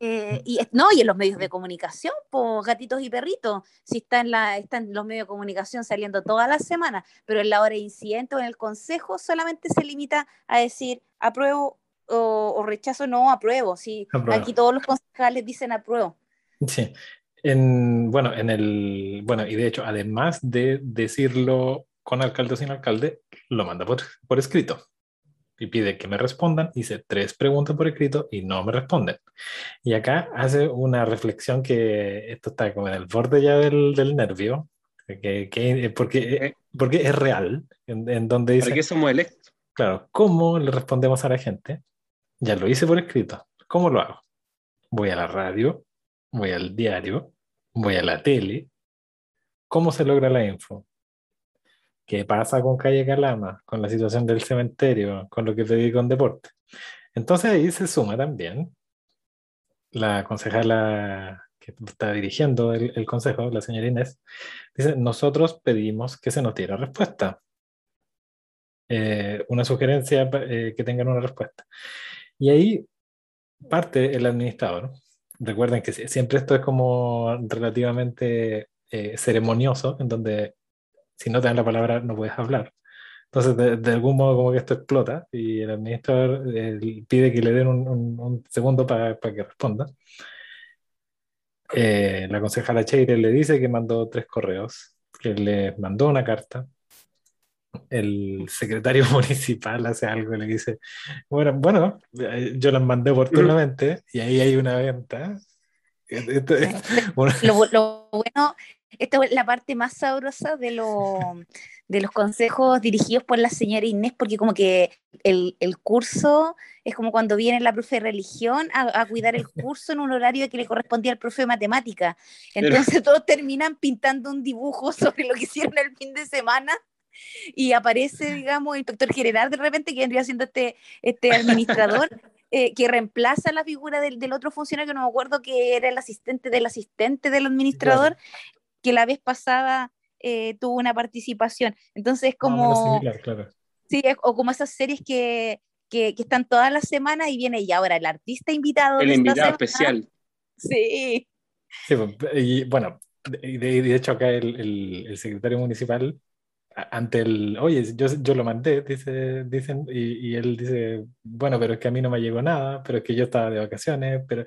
Eh, y no, y en los medios de comunicación, pues gatitos y perritos, si está en, la, está en los medios de comunicación saliendo todas las semanas, pero en la hora de incidente o en el consejo solamente se limita a decir apruebo o, o rechazo, no apruebo. Sí, Apruebo. aquí todos los concejales dicen apruebo. Sí. En, bueno, en el, bueno, y de hecho, además de decirlo con alcalde o sin alcalde, lo manda por, por escrito y pide que me respondan. Hice tres preguntas por escrito y no me responden. Y acá hace una reflexión que esto está como en el borde ya del, del nervio, que, que, porque, porque es real, en, en donde dice... ¿Para qué somos electos? Claro, ¿cómo le respondemos a la gente? Ya lo hice por escrito. ¿Cómo lo hago? Voy a la radio, voy al diario, voy a la tele. ¿Cómo se logra la info? ¿Qué pasa con Calle Calama, con la situación del cementerio, con lo que pedí con deporte? Entonces ahí se suma también la concejala que está dirigiendo el, el consejo, la señora Inés, dice, nosotros pedimos que se nos diera respuesta. Eh, una sugerencia eh, que tengan una respuesta. Y ahí parte el administrador. Recuerden que siempre esto es como relativamente eh, ceremonioso, en donde si no te dan la palabra no puedes hablar. Entonces, de, de algún modo como que esto explota y el administrador eh, pide que le den un, un, un segundo para que responda. Eh, la concejala Cheire le dice que mandó tres correos, que le mandó una carta. El secretario [LAUGHS] municipal hace algo y le dice, bueno, bueno, eh, yo las mandé oportunamente y ahí hay una venta. [LAUGHS] Bueno, Lo, lo bueno, esta es la parte más sabrosa de, lo- de los consejos dirigidos por la señora Inés, porque como que el, el curso es como cuando viene la profe de religión a, a cuidar el [LAUGHS] curso en un horario que le correspondía al profe de matemática. Entonces todos terminan pintando un dibujo sobre lo que hicieron el fin de semana y aparece, digamos, el inspector general de repente que vendría siendo este, este administrador. [LAUGHS] eh, que reemplaza la figura del, del otro funcionario que no me acuerdo que era el asistente del asistente del administrador, que la vez pasada eh, tuvo una participación. Entonces, como, similar, claro. sí, es- o como esas series que, que, que están todas las semanas y viene y ahora el artista invitado. El invitado semana. especial. Sí, Sí, pues, y bueno, de, de- hecho acá el, el- el secretario municipal, ante el, oye, yo, yo lo mandé, dice, dicen, y, y él dice, bueno, pero es que a mí no me llegó nada, pero es que yo estaba de vacaciones, pero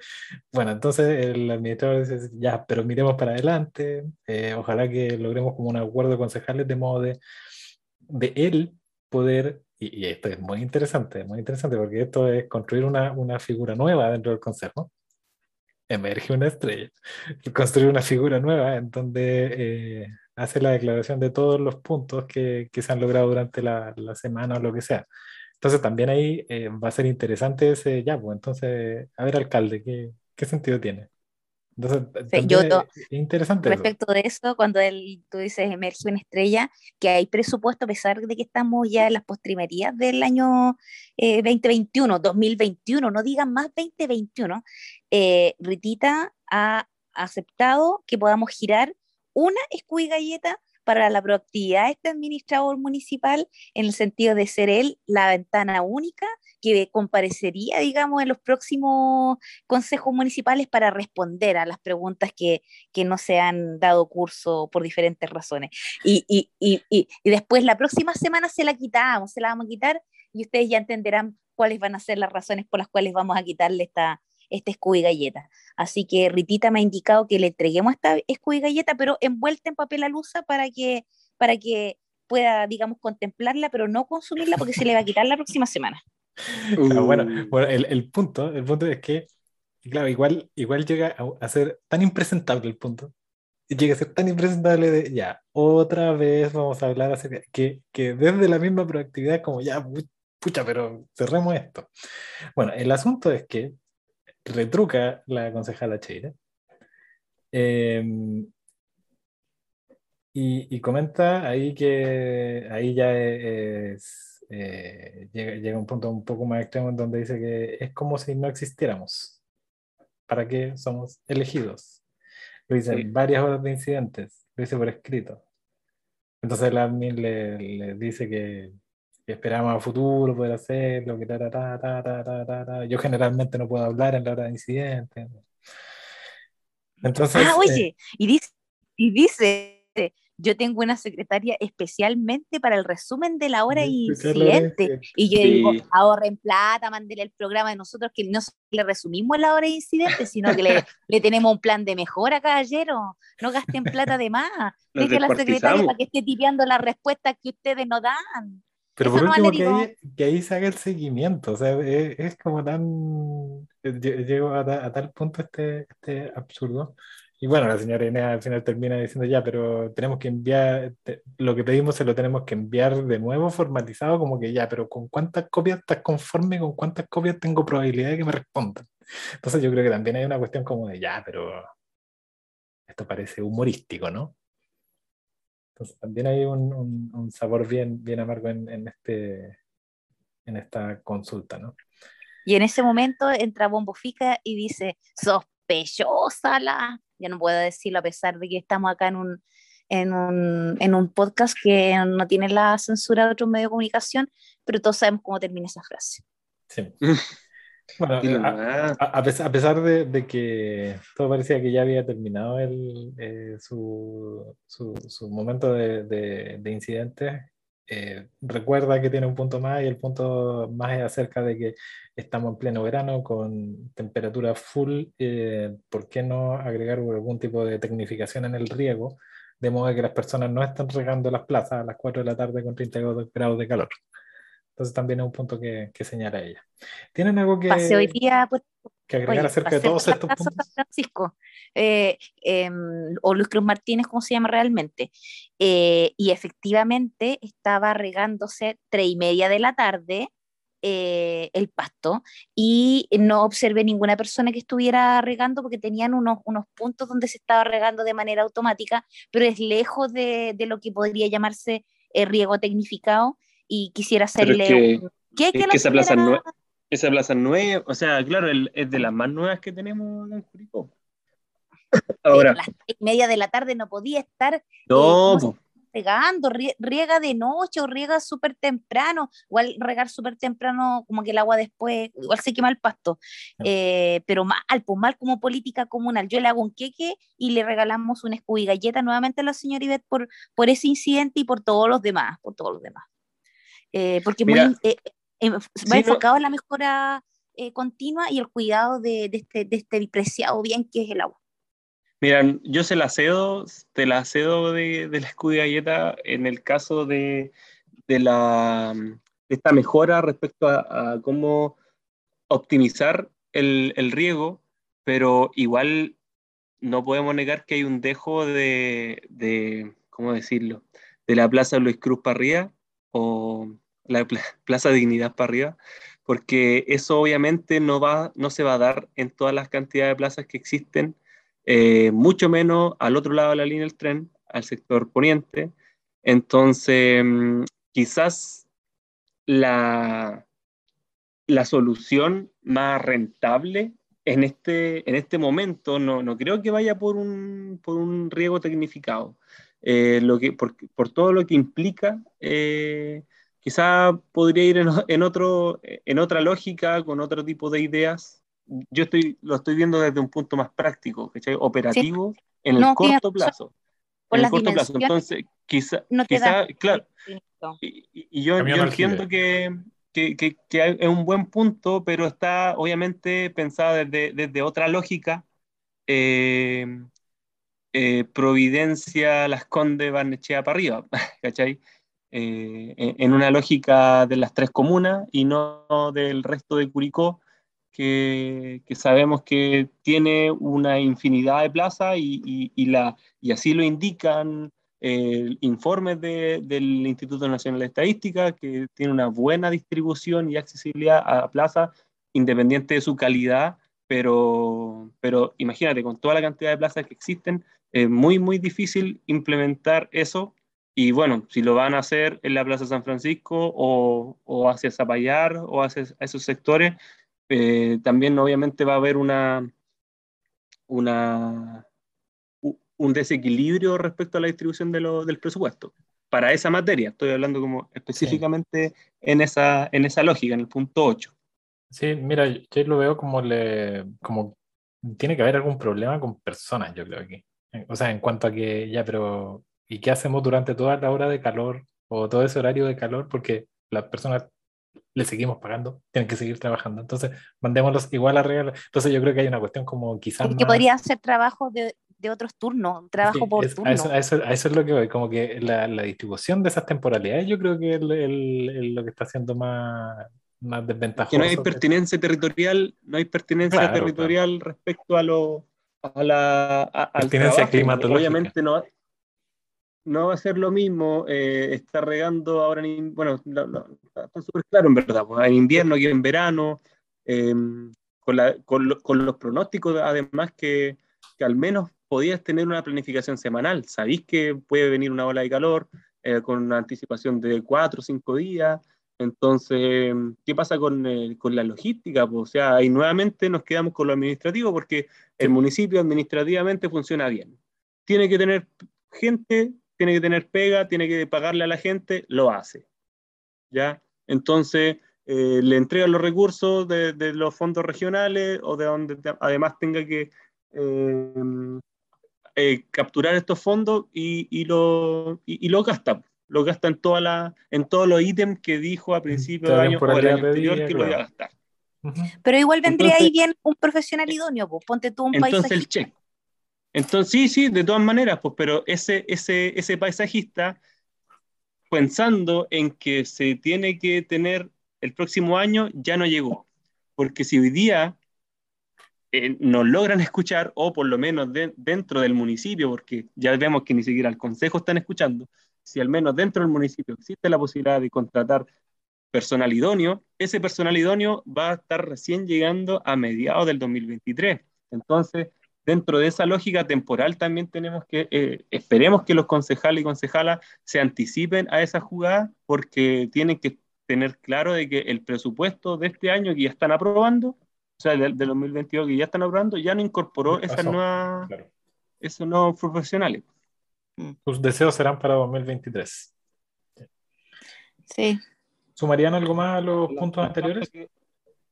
bueno, entonces el administrador dice, ya, pero miremos para adelante, eh, ojalá que logremos como un acuerdo concejales de modo de, de él poder, y, y esto es muy interesante, muy interesante, porque esto es construir una, una figura nueva dentro del consejo emerge una estrella. Construir una figura nueva en donde eh, hace la declaración de todos los puntos que, que se han logrado durante la, la, semana o lo que sea. Entonces también ahí eh, va a ser interesante ese ya, pues entonces, a ver, alcalde, ¿qué, qué sentido tiene? Entonces, Sí, yo to- es interesante. eso. respecto de eso, cuando él, tú dices emerge una estrella, que hay presupuesto a pesar de que estamos ya en las postrimerías del año eh, 2021, 2021, no digan más 2021, eh, Ritita ha aceptado que podamos girar una escuy galleta para la proactividad de este administrador municipal en el sentido de ser él la ventana única que comparecería, digamos, en los próximos consejos municipales para responder a las preguntas que, que no se han dado curso por diferentes razones. Y, y, y, y después la próxima semana se la quitamos, se la vamos a quitar y ustedes ya entenderán cuáles van a ser las razones por las cuales vamos a quitarle esta, esta Scooby galleta. Así que Ritita me ha indicado que le entreguemos esta Scooby galleta, pero envuelta en papel alusa para que, para que pueda, digamos, contemplarla, pero no consumirla porque se le va a quitar la próxima semana. Claro, [LAUGHS] bueno, Uh, bueno el, el punto, el punto es que, claro, igual, igual llega a, a ser tan impresentable el punto. Y llega a ser tan impresentable de, ya, otra vez vamos a hablar acerca, que, que desde la misma proactividad como ya, pu- pucha, pero cerremos esto. Bueno, el asunto es que retruca la concejala Cheira eh, y, y comenta ahí que ahí ya es, eh, llega, llega un punto un poco más extremo en donde dice que es como si no existiéramos. ¿Para qué somos elegidos? Lo dice Sí. varias horas de incidentes, lo dice por escrito. Entonces el admin le, le dice que, que esperamos a futuro poder hacerlo, que ta, ta, ta, ta, ta, ta, ta, ta. Yo generalmente no puedo hablar en la hora de incidentes. Entonces, ah, eh, oye, y dice, y dice, yo tengo una secretaria especialmente para el resumen de la hora incidente. Y yo digo, ahorren plata, mándele el programa de nosotros que no le resumimos la hora de incidente, sino que le, [LAUGHS] le tenemos un plan de mejora, caballero. No gasten plata de más. Deje a la secretaria para que esté tipeando las respuestas que ustedes no dan. Pero por último, que, ahí, que ahí se haga el seguimiento, o sea, es, como tan, llego a, tal punto este, este absurdo. Y bueno, la señora Inés al final termina diciendo ya, pero tenemos que enviar, lo que pedimos se lo tenemos que enviar de nuevo formatizado, como que ya, pero ¿con cuántas copias estás conforme? ¿Con cuántas copias tengo probabilidad de que me respondan? Entonces yo creo que también hay una cuestión como de ya, pero esto parece humorístico, ¿no? Entonces también hay un, un, sabor bien, bien amargo en, en, este, en esta consulta, ¿no? Y en ese momento entra Bombo Fica y dice, sospechosa la... Ya no puedo decirlo a pesar de que estamos acá en un, en un, en un podcast que no tiene la censura de otro medio de comunicación, pero todos sabemos cómo termina esa frase. Sí. [LAUGHS] Bueno, a, pesar, de, que todo parecía que ya había terminado el, eh, su, su, momento de, de, incidente, eh, recuerda que tiene un punto más y el punto más es acerca de que estamos en pleno verano con temperatura full, eh, ¿por qué no agregar algún tipo de tecnificación en el riego? De modo que las personas no están regando las plazas a las 4 de la tarde con 30 grados de calor. Entonces también es un punto que, que señala ella. ¿Tienen algo que, hoy día, pues, que agregar acerca de todos estos puntos? Francisco, eh, em, o Luis Cruz Martínez, como se llama realmente. Eh, y efectivamente estaba regándose tres y media de la tarde eh, el pasto y no observé ninguna persona que estuviera regando porque tenían unos, unos puntos donde se estaba regando de manera automática, pero es lejos de, de lo que podría llamarse riego tecnificado y quisiera hacerle que, ¿Qué, es que esa, plaza esa plaza nueva, o sea, claro, es de las más nuevas que tenemos en Curicó. Ahora. A las media de la tarde no podía estar eh, no, regando, riega de noche o riega súper temprano, igual regar súper temprano, como que el agua después, igual se quema el pasto, eh, pero mal, pues mal como política comunal. Yo le hago un queque y le regalamos un escudí galleta nuevamente a la señora Ivette por, por ese incidente y por todos los demás, por todos los demás. Eh, porque muy, eh, eh, va enfocado en la mejora continua y el cuidado de, de, este, de este preciado bien que es el agua. Mira, yo se la cedo, te la cedo de, de la escudilleta en el caso de, de, la, de esta mejora respecto a, cómo optimizar el, el, riego, pero igual no podemos negar que hay un dejo de, de ¿cómo decirlo?, de la Plaza Luis Cruz Parría o la Plaza Dignidad para arriba, porque eso obviamente no, va, no se va a dar en todas las cantidades de plazas que existen, eh, mucho menos al otro lado de la línea del tren, al sector poniente. Entonces, mm, quizás la, la solución más rentable en este, en este momento no, no creo que vaya por un, por un riego tecnificado, eh, lo que, por, por, todo lo que implica eh, Quizá podría ir [LAUGHS] en, otro, en otra lógica, con otro tipo de ideas. Yo estoy, lo estoy viendo desde un punto más práctico, ¿cachai? Operativo en el corto plazo. En el corto plazo. Entonces, quizá, quizá claro. Y, yo, entiendo que, que, que, es un buen punto, pero está obviamente pensada desde, desde otra lógica. Eh, eh, Providencia, Las Condes, Barnechea para arriba, [LAUGHS] ¿cachai? Eh, en una lógica de las tres comunas y no del resto de Curicó, que, sabemos que tiene una infinidad de plazas y, así lo indican eh, informes del Instituto Nacional de Estadística, que tiene una buena distribución y accesibilidad a plazas, independiente de su calidad, pero, pero imagínate, con toda la cantidad de plazas que existen, es muy, muy difícil implementar eso y bueno, si lo van a hacer en la Plaza San Francisco o, o hacia Zapallar o hacia esos sectores, eh, también obviamente va a haber una, una, un desequilibrio respecto a la distribución de lo, del presupuesto. Para esa materia, estoy hablando como específicamente en, esa, en esa lógica, en el punto 8. Sí, mira, yo lo veo como, le, como tiene que haber algún problema con personas, yo creo que. O sea, en cuanto a que ya, pero ¿y qué hacemos durante toda la hora de calor o todo ese horario de calor? Porque las personas le seguimos pagando, tienen que seguir trabajando. Entonces, mandémoslos igual a regalo. Entonces, yo creo que hay una cuestión como quizás. Que podría ser trabajo de, de otros turnos, trabajo por turno. A eso, a, eso, a eso, es lo que voy, como que la, la distribución de esas temporalidades, yo creo que es lo que está haciendo más, más desventajoso. Que no hay pertinencia territorial, no hay pertinencia claro, territorial claro. respecto a lo a la a, pertinencia climatológica. Obviamente no, no va a ser lo mismo eh, estar regando ahora en bueno lo, lo, está súper claro en verdad pues, en invierno y en verano eh, con, la, con, lo, con, los pronósticos además que, que, al menos podías tener una planificación semanal sabéis que puede venir una ola de calor eh, con una anticipación de cuatro o cinco días entonces, ¿qué pasa con, eh, con la logística? Pues, o sea, ahí nuevamente nos quedamos con lo administrativo porque el municipio administrativamente funciona bien. Tiene que tener gente, tiene que tener pega, tiene que pagarle a la gente, lo hace. ¿Ya? Entonces, eh, le entrega los recursos de, de, los fondos regionales o de donde te, además tenga que eh, eh, capturar estos fondos y, y lo, y, y lo gasta lo gasta en, toda la, en todos los ítems que dijo a principio de año o el año anterior que claro. lo iba a gastar. Pero igual vendría entonces, ahí bien un profesional idóneo, pues ponte tú un entonces paisajista. el check. Entonces, sí, sí, de todas maneras, pues, pero ese, ese, ese paisajista, pensando en que se tiene que tener el próximo año, ya no llegó. Porque si hoy día eh, nos logran escuchar, o por lo menos de, dentro del municipio, porque ya vemos que ni siquiera el consejo están escuchando, si al menos dentro del municipio existe la posibilidad de contratar personal idóneo, ese personal idóneo va a estar recién llegando a mediados del 2023. Entonces, dentro de esa lógica temporal también tenemos que, eh, esperemos que los concejales y concejalas se anticipen a esa jugada porque tienen que tener claro de que el presupuesto de este año que ya están aprobando, o sea, del, del 2022 que ya están aprobando, ya no incorporó esas nuevas, claro. esos nuevos profesionales. Tus deseos serán para 2023. Sí. ¿Sumarían algo más a los las puntos anteriores? Que,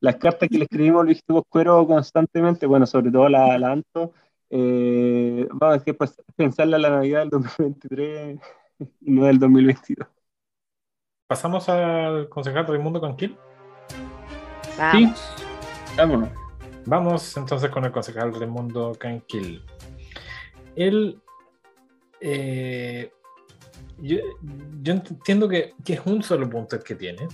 las cartas que le escribimos Luis Cuero constantemente, bueno, sobre todo la, la Anto, eh, vamos a decir, pues, pensarla la Navidad del 2023 [LAUGHS] y no del 2022. ¿Pasamos al concejal Raimundo Canquil? Vamos. Sí, vámonos. Vamos entonces con el concejal Raimundo Canquil. Él eh, yo, yo, entiendo que, que, es un solo punto el que tiene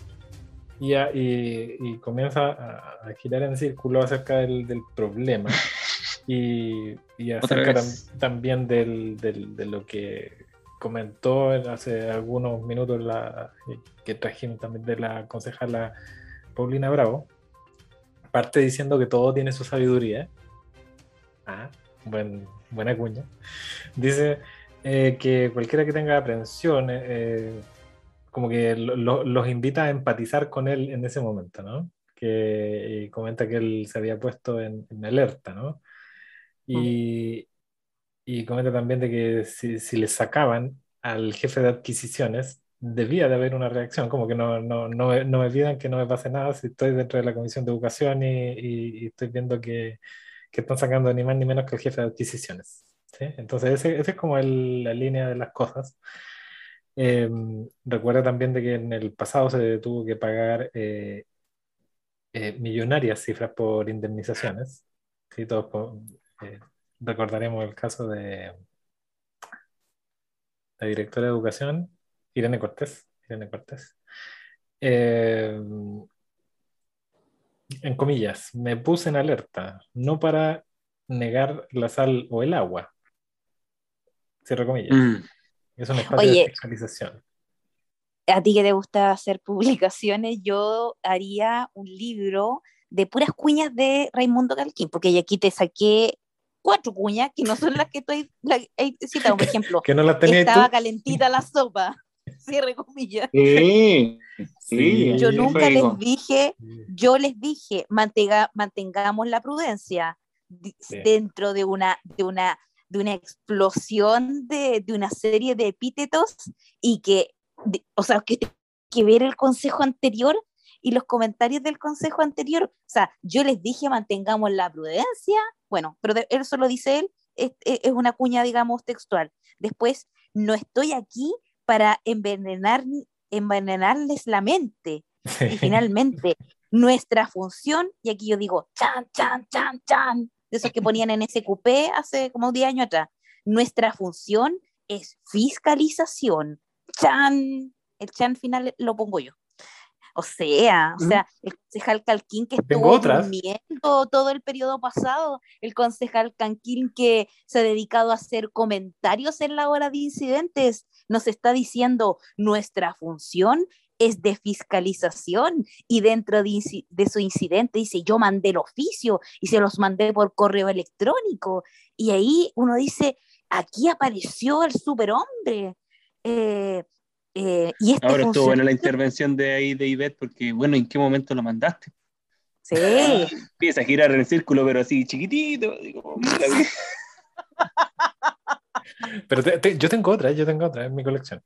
y, a, y, y comienza a, a, girar en círculo acerca del, del problema [LAUGHS] y, y acerca tam, también del, del, de lo que comentó hace algunos minutos la, que trajimos también de la concejala Paulina Bravo, parte diciendo que todo tiene su sabiduría. Ah, buen, buena cuña. Dice, eh, que cualquiera que tenga aprensión, eh, como que lo, los invita a empatizar con él en ese momento, ¿no? Que comenta que él se había puesto en, en alerta, ¿no? Y, y, comenta también de que si, si, le sacaban al jefe de adquisiciones, debía de haber una reacción, como que no, no, no, me, no me pidan que no me pase nada si estoy dentro de la comisión de educación y, y, y estoy viendo que, que están sacando ni más ni menos que el jefe de adquisiciones. Entonces, esa es como la línea de las cosas. Eh, recuerda también de que en el pasado se tuvo que pagar eh, eh, millonarias cifras por indemnizaciones. ¿sí? Todos eh, recordaremos el caso de la directora de educación, Irene Cortés. Irene Cortés. en comillas, me puse en alerta, no para negar la sal o el agua, cierro comillas. Mm. Es un espacio Oye, de fiscalización. A ti que te gusta hacer publicaciones, yo haría un libro de puras cuñas de Raimundo Calquín, porque aquí te saqué cuatro cuñas que no son las que estoy citando, por ejemplo. [LAUGHS] que no las tenía Estaba tú? calentita la sopa. [LAUGHS] Cierre comillas. Sí, sí, yo nunca les dije, yo les dije, mantenga, mantengamos la prudencia sí. dentro de una, de una de una explosión de, de una serie de epítetos y que, de, o sea, que, que ver el consejo anterior y los comentarios del consejo anterior. O sea, yo les dije mantengamos la prudencia, bueno, pero de, eso lo dice él, es, es, una cuña, digamos, textual. Después, no estoy aquí para envenenar, envenenarles la mente. Y finalmente, nuestra función, y aquí yo digo, chan, chan, chan, chan, de esos que [LAUGHS] ponían en ese cupé hace como 10 años atrás, nuestra función es fiscalización. Chan, el chan final lo pongo yo. O sea, o sea, el concejal Calquín que estuvo durmiendo todo el periodo pasado, el concejal Calquín que se ha dedicado a hacer comentarios en la hora de incidentes, nos está diciendo nuestra función es de fiscalización y dentro de, de, su incidente dice yo mandé el oficio y se los mandé por correo electrónico y ahí uno dice aquí apareció el superhombre eh, eh, y este Ahora estuvo buena la intervención de ahí de Ivette porque bueno ¿en qué momento lo mandaste? Sí. [LAUGHS] Empieza a girar en el círculo pero así chiquitito digo, pero yo tengo otra, yo tengo otra en mi colección.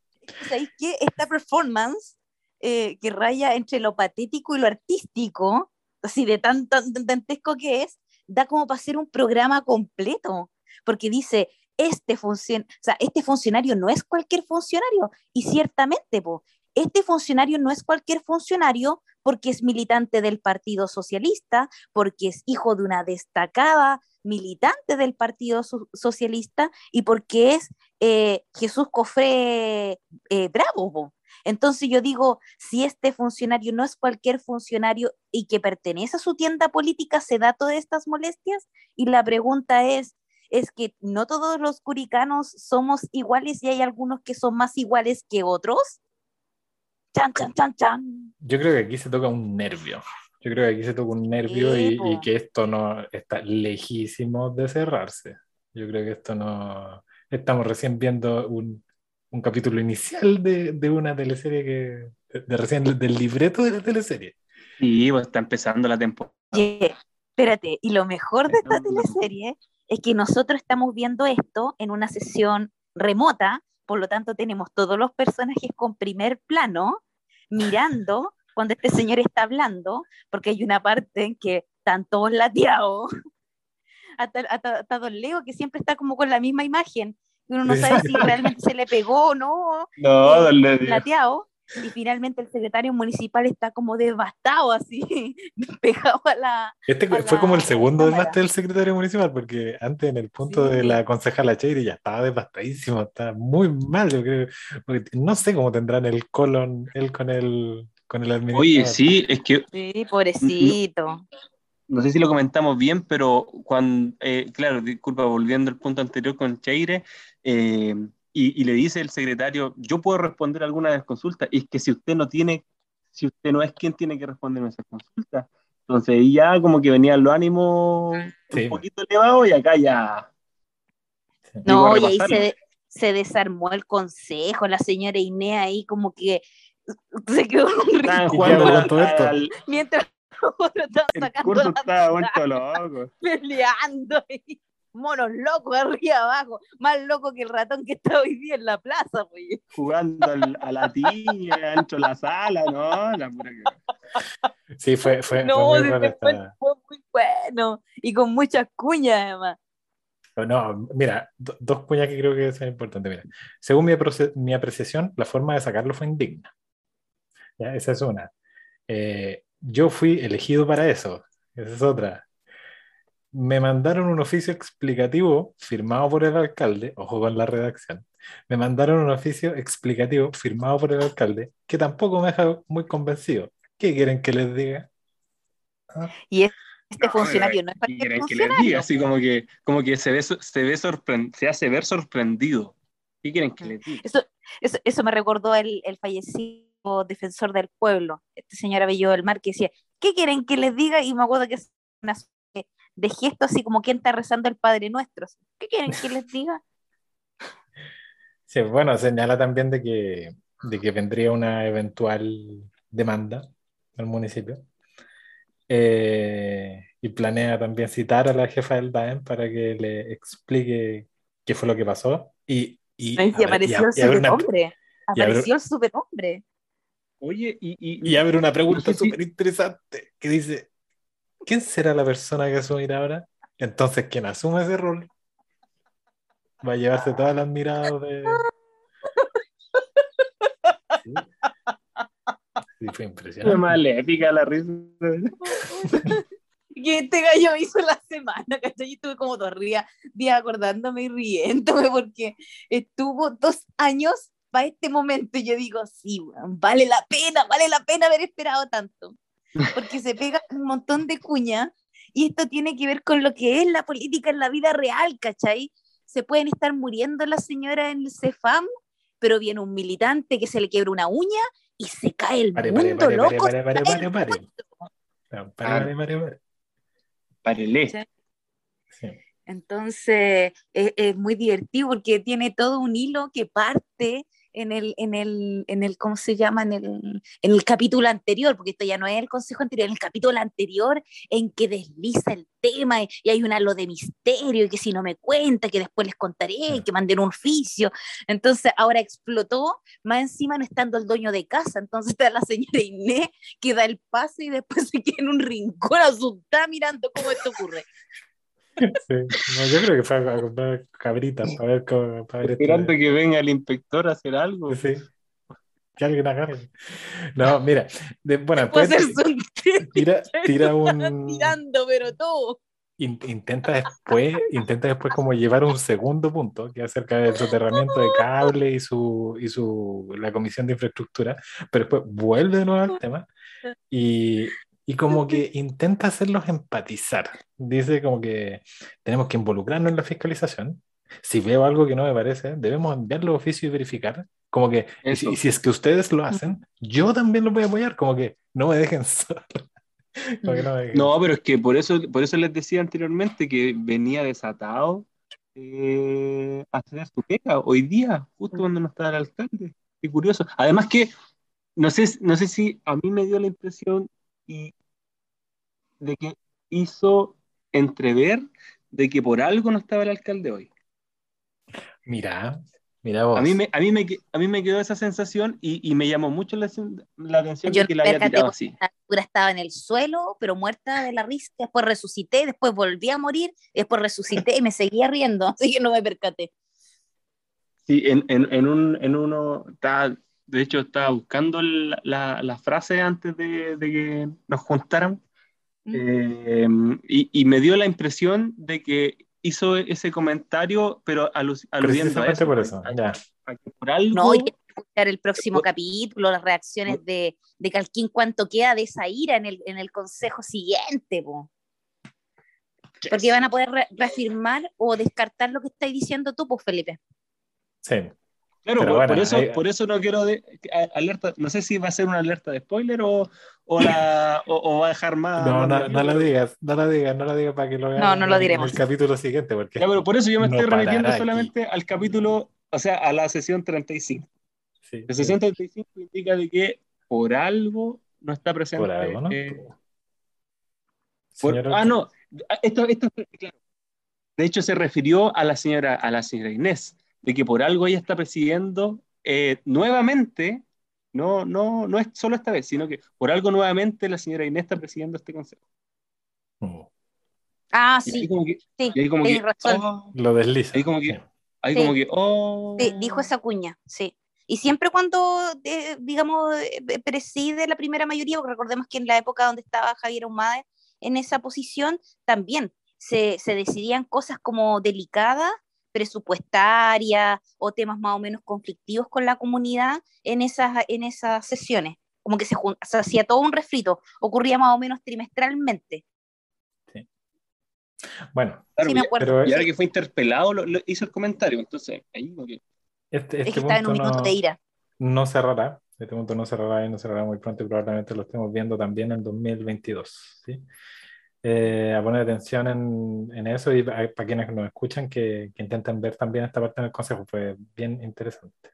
¿Sabéis qué? Esta performance eh, que raya entre lo patético y lo artístico, así de tan, tan, dantesco que es, da como para hacer un programa completo, porque dice, este, funcion o sea, este funcionario no es cualquier funcionario, y ciertamente, po, este funcionario no es cualquier funcionario porque es militante del Partido Socialista, porque es hijo de una destacada militante del Partido Socialista y porque es eh, Jesús Cofré eh, Bravo. Po. Entonces yo digo, si este funcionario no es cualquier funcionario y que pertenece a su tienda política, ¿se da todas estas molestias? Y la pregunta es, ¿es que no todos los curicanos somos iguales y hay algunos que son más iguales que otros? Chan, chan, chan, chan. Yo creo que aquí se toca un nervio. Yo creo que aquí se toca un nervio y, y, que esto no está lejísimo de cerrarse. Yo creo que esto no... Estamos recién viendo un, un capítulo inicial de, de una teleserie que, de recién del libreto de la teleserie. Sí, pues está empezando la temporada. espérate, y lo mejor de esta teleserie es que nosotros estamos viendo esto en una sesión remota, por lo tanto tenemos todos los personajes con primer plano mirando cuando este señor está hablando, porque hay una parte en que están todos lateados, [LAUGHS] hasta, hasta, hasta Don Leo, que siempre está como con la misma imagen, uno no sabe si realmente se le pegó o no. [LAUGHS] No, dale. Plateado. Y finalmente el secretario municipal está como devastado, así, [LAUGHS] pegado a la. Este fue como el segundo devaste del secretario municipal, porque antes en el punto de la concejala Cheire ya estaba devastadísimo, estaba muy mal, yo creo. no sé cómo tendrán el colon él con el, con el administrador. Oye, sí, es que. Sí, pobrecito no sé si lo comentamos bien, pero cuando, eh, claro, disculpa, volviendo al punto anterior con Cheire, eh, y, le dice el secretario, yo puedo responder alguna de las consultas, y es que si usted no tiene, si usted no es quien tiene que responder esas consultas, entonces ya como que venían los ánimos un poquito elevados y acá ya... No, y ahí se, se, desarmó el consejo, la señora Inés ahí como que [LAUGHS] se quedó un rico. Mientras [LAUGHS] el curso estaba vuelto loco. Peleando y monos locos arriba abajo, más loco que el ratón que está hoy día en la plaza, pues. Jugando a la tiña, dentro de la sala, ¿no? La pura que... Sí, fue, fue, no, fue, muy fue, muy bueno y con muchas cuñas además. No, mira, dos cuñas que creo que son importantes. Mira, según mi, mi apreciación, la forma de sacarlo fue indigna. ¿Ya? Esa es una. Eh, yo fui elegido para eso. Esa es otra. Me mandaron un oficio explicativo firmado por el alcalde, ojo con la redacción. Me mandaron un oficio explicativo firmado por el alcalde que tampoco me deja muy convencido. ¿Qué quieren que les diga? ¿Ah? Y este funcionario no es para quieren que les diga? Así como que, como que se, ve, se, ve se hace ver sorprendido. ¿Qué quieren que les diga? Eso, eso, eso me recordó el, el fallecido defensor del pueblo, este señor Abello del Mar, que decía, ¿qué quieren que les diga? Y me acuerdo que es una de gesto así como quien está rezando el Padre Nuestro. ¿Qué quieren que les diga? [LAUGHS] Sí, bueno, señala también de que, de que vendría una eventual demanda al municipio. Eh, y planea también citar a la jefa del DAEM para que le explique qué fue lo que pasó. Y, y, apareció el superhombre. Apareció el superhombre. Oye, y... Y, y a ver, una pregunta súper interesante que dice, ¿quién será la persona que asumirá ahora? Entonces, quien asume ese rol va a llevarse todas las miradas de. Sí, sí fue impresionante. Fue maléfica la risa. [LAUGHS] que este gallo hizo la semana, ¿cachai? Y estuve como dos días, días acordándome y riéndome porque estuvo dos años para este momento. Y yo digo, sí, vale la pena, vale la pena haber esperado tanto. Porque se pega un montón de cuñas y esto tiene que ver con lo que es la política en la vida real, ¿cachai? Se pueden estar muriendo las señoras en el CEFAM, pero viene un militante que se le quiebra una uña y se cae el Pare, pare, mundo, pare, pare, loco. pare, pare, pare, pare. mundo. Pare, pare, pare, pare. Sí. Sí. Entonces es, es muy divertido porque tiene todo un hilo que parte en el, en el, en el ¿cómo se llama? En el, en el capítulo anterior, porque esto ya no es el consejo anterior, en el capítulo anterior en que desliza el tema y, y hay un halo de misterio y que si no me cuenta, que después les contaré, Sí. que manden un oficio. Entonces ahora explotó, más encima no estando el dueño de casa, entonces está la señora Inés que da el pase y después se queda en un rincón asustada mirando cómo esto ocurre. Sí. No, yo creo que fue a comprar cabritas para ver cómo. Para ver Esperando que venga el inspector a hacer algo. Sí. Que alguien agarre. No, mira. de- bueno, Puede después tira, tira Están un. tirando, pero todo. in- intenta después, intenta después como llevar un segundo punto, que es acerca del soterramiento de cable y su, y su la comisión de infraestructura, pero después vuelve de nuevo al tema y, y como que intenta hacerlos empatizar. Dice como que tenemos que involucrarnos en la fiscalización. Si veo algo que no me parece, debemos enviar los oficios y verificar. Como que, y si, y si es que ustedes lo hacen, yo también lo voy a apoyar. Como que no me dejen [LAUGHS] solo. No me dejen No, pero es que por eso, por eso les decía anteriormente que venía desatado eh, a hacer su pega hoy día, justo cuando no estaba el alcalde. Qué curioso. Además que no sé, no sé si a mí me dio la impresión y de que hizo entrever de que por algo no estaba el alcalde hoy. Mira, mira vos. A mí me, a mí me, a mí me quedó esa sensación y, y me llamó mucho la, la atención Yo de que la percaté tirado así. La criatura estaba en el suelo, pero muerta de la risa. Después resucité, después volví a morir, después resucité y me seguía riendo, [LAUGHS] así que no me percaté. Sí, en, en, en, un, en uno, estaba, de hecho, estaba buscando la, la, la frase antes de, de que nos juntaran Mm. eh, y, y me dio la impresión de que hizo ese comentario, pero alus- aludiendo a eso, por eso, ya. a que por algo, No, y escuchar el próximo Por- capítulo, las reacciones de, de Calquín, cuánto queda de esa ira en el, en el consejo siguiente, po. porque van a poder re- reafirmar o descartar lo que estáis diciendo tú, pues Felipe. Sí. Claro, por, bueno, por eso, hay- por eso no quiero de- alerta, no sé si va a ser una alerta de spoiler o, o, la, o, o va a dejar más. No, no, no lo digas, no lo digas, no lo digas para que lo vean No, no lo diremos. En el capítulo siguiente, porque Ya, pero por eso yo me No estoy remitiendo aquí. solamente al capítulo, o sea, a la sesión 35. sí, La sesión 35 indica de que por algo no está presente. por algo, ¿no? eh, por- ah, no, esto, esto, claro. De hecho, se refirió a la señora, a la señora Inés, de que por algo ella está presidiendo eh, nuevamente, no, no, no es solo esta vez, sino que por algo nuevamente la señora Inés está presidiendo este consejo. Ah, Y ahí sí, como que, sí, y ahí como tienes que, razón. oh, Lo desliza. Ahí como que- ahí Sí. como que, oh. Sí, dijo esa cuña, sí. Y siempre cuando, eh, digamos, eh, preside la primera mayoría, porque recordemos que en la época donde estaba Javier Ahumada en esa posición, también se, se decidían cosas como delicadas, presupuestarias o temas más o menos conflictivos con la comunidad en esas, en esas sesiones. Como que se, se hacía todo un refrito, ocurría más o menos trimestralmente. Bueno, Claro, Sí, me pero Y ahora que fue interpelado, lo, lo- hizo el comentario. Entonces, ahí como que. este, es este que estaba en un minuto no, de ira. no cerrará. Este punto no cerrará y no cerrará muy pronto y probablemente lo estemos viendo también en 2022. ¿sí? Eh, a poner atención en, en eso y para, para quienes nos escuchan que, que intenten ver también esta parte del consejo, fue bien interesante.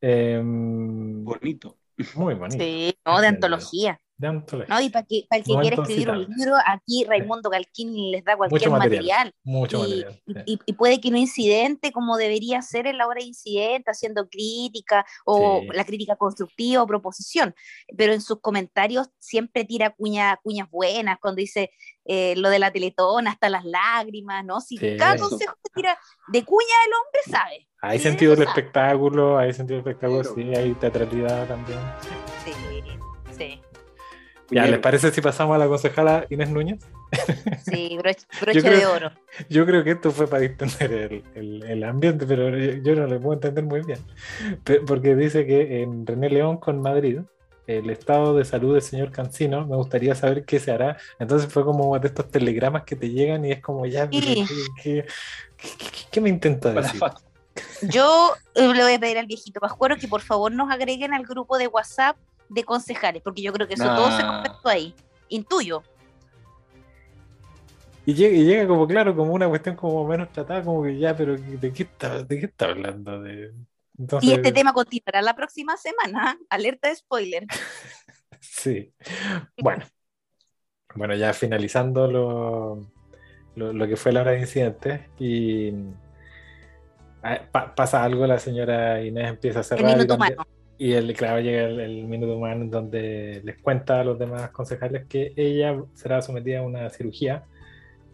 Eh, Bonito. muy bonito. Sí, no, de antología. No, y para que, para el que quiera escribir un libro, aquí Raimundo Calquín les da cualquier Mucho material. material. Mucho y, material. y- sí. y- y puede que no incidente como debería ser en la hora de incidente, haciendo crítica o Sí. la crítica constructiva o proposición, pero en sus comentarios siempre tira cuña, cuñas buenas, cuando dice eh, lo de la teletón hasta las lágrimas, ¿no? Si Sí. cada Eso. consejo que tira de cuña el hombre sabe. Hay Sí, sentido del espectáculo, hay sentido del espectáculo, Claro. sí, hay teatralidad también. Sí. Sí. Ya. ¿les parece si pasamos a la concejala Inés Núñez? Sí, broche, [LAUGHS] broche Yo creo- de oro. Yo creo que esto fue para distender el, el- el ambiente, pero yo, yo no lo puedo entender muy bien. Porque dice que en René León con Madrid, el estado de salud del señor Cancino, me gustaría saber qué se hará. Entonces fue como de estos telegramas que te llegan y es como ya, Sí. ¿qué, qué- qué- qué me intenta decir? Yo eh, le voy a pedir al viejito Pascuero que por favor nos agreguen al grupo de WhatsApp de concejales, porque yo creo que eso todo se conversó ahí. Intuyo. Y llega, y llega como, claro, como una cuestión como menos tratada, como que ya, pero ¿de qué está, de qué está hablando? De... Entonces, Y este tema continuará la próxima semana. [LAUGHS] Alerta de spoiler. [LAUGHS] Sí. Bueno. Bueno, ya finalizando lo, lo, lo que fue la hora de incidentes y ah, pa- pasa algo, la señora Inés empieza a El cerrar y, minuto también- humano. Y el, claro, llega el, el minuto humano donde les cuenta a los demás concejales que ella será sometida a una cirugía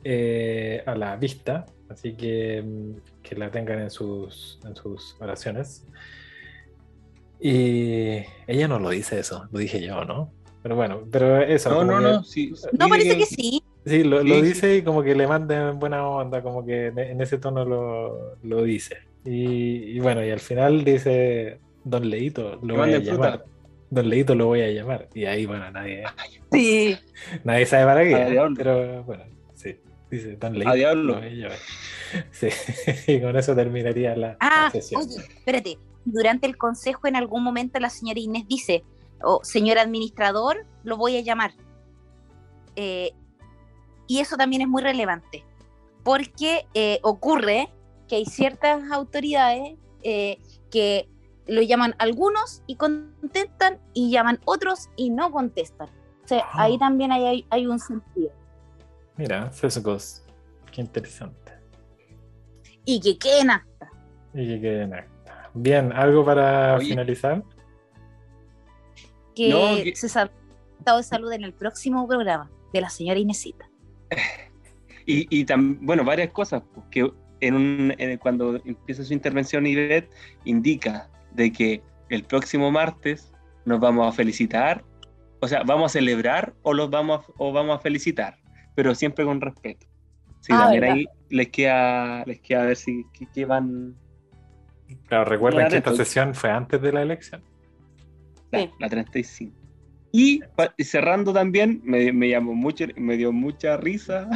eh, a la vista, así que, mm, que la tengan en sus, en sus oraciones. Y ella no lo dice eso, lo dije yo, ¿no? Pero bueno, pero eso. No, no, que- no. Sí, No, parece que sí. Sí, lo, lo Sí, dice y como que le manda en buena onda, como que en, en ese tono lo, lo dice. Y, y bueno, y al final dice, Don Leito, lo voy a fruta. llamar. Don Leito lo voy a llamar. Y ahí, bueno, nadie, [LAUGHS] Sí. nadie sabe para qué, pero bueno, sí. Dice Don Leito. A diablo. lo voy a llamar. Sí, [LAUGHS] y con eso terminaría la, la Ah, sesión. oye, espérate. Durante el consejo, en algún momento, la señora Inés dice: oh, Señor administrador, lo voy a llamar. Eh, y eso también es muy relevante, porque eh, ocurre que hay ciertas autoridades eh, que lo llaman algunos y contestan, y llaman otros y no contestan. O sea, Ah. ahí también hay, hay, hay un sentido. Mira, sesgos. Qué interesante. Y que queden acta. Y que quede en acta. Bien, ¿algo para Oye. finalizar? Que, No, que- se sabe estado de salud en el próximo programa de la señora Inesita. Y, y tam- bueno, varias cosas, porque en un, en- cuando empieza su intervención Ivette indica de que el próximo martes nos vamos a felicitar, o sea, vamos a celebrar o los vamos a, o vamos a felicitar, pero siempre con respeto. Sí, Ah, también verdad. ahí les queda, les queda ver si qué, van Claro, recuerden que esta sesión fue antes de la elección. la, Sí. la 35. Y, cerrando también, me, me llamó mucho, me dio mucha risa.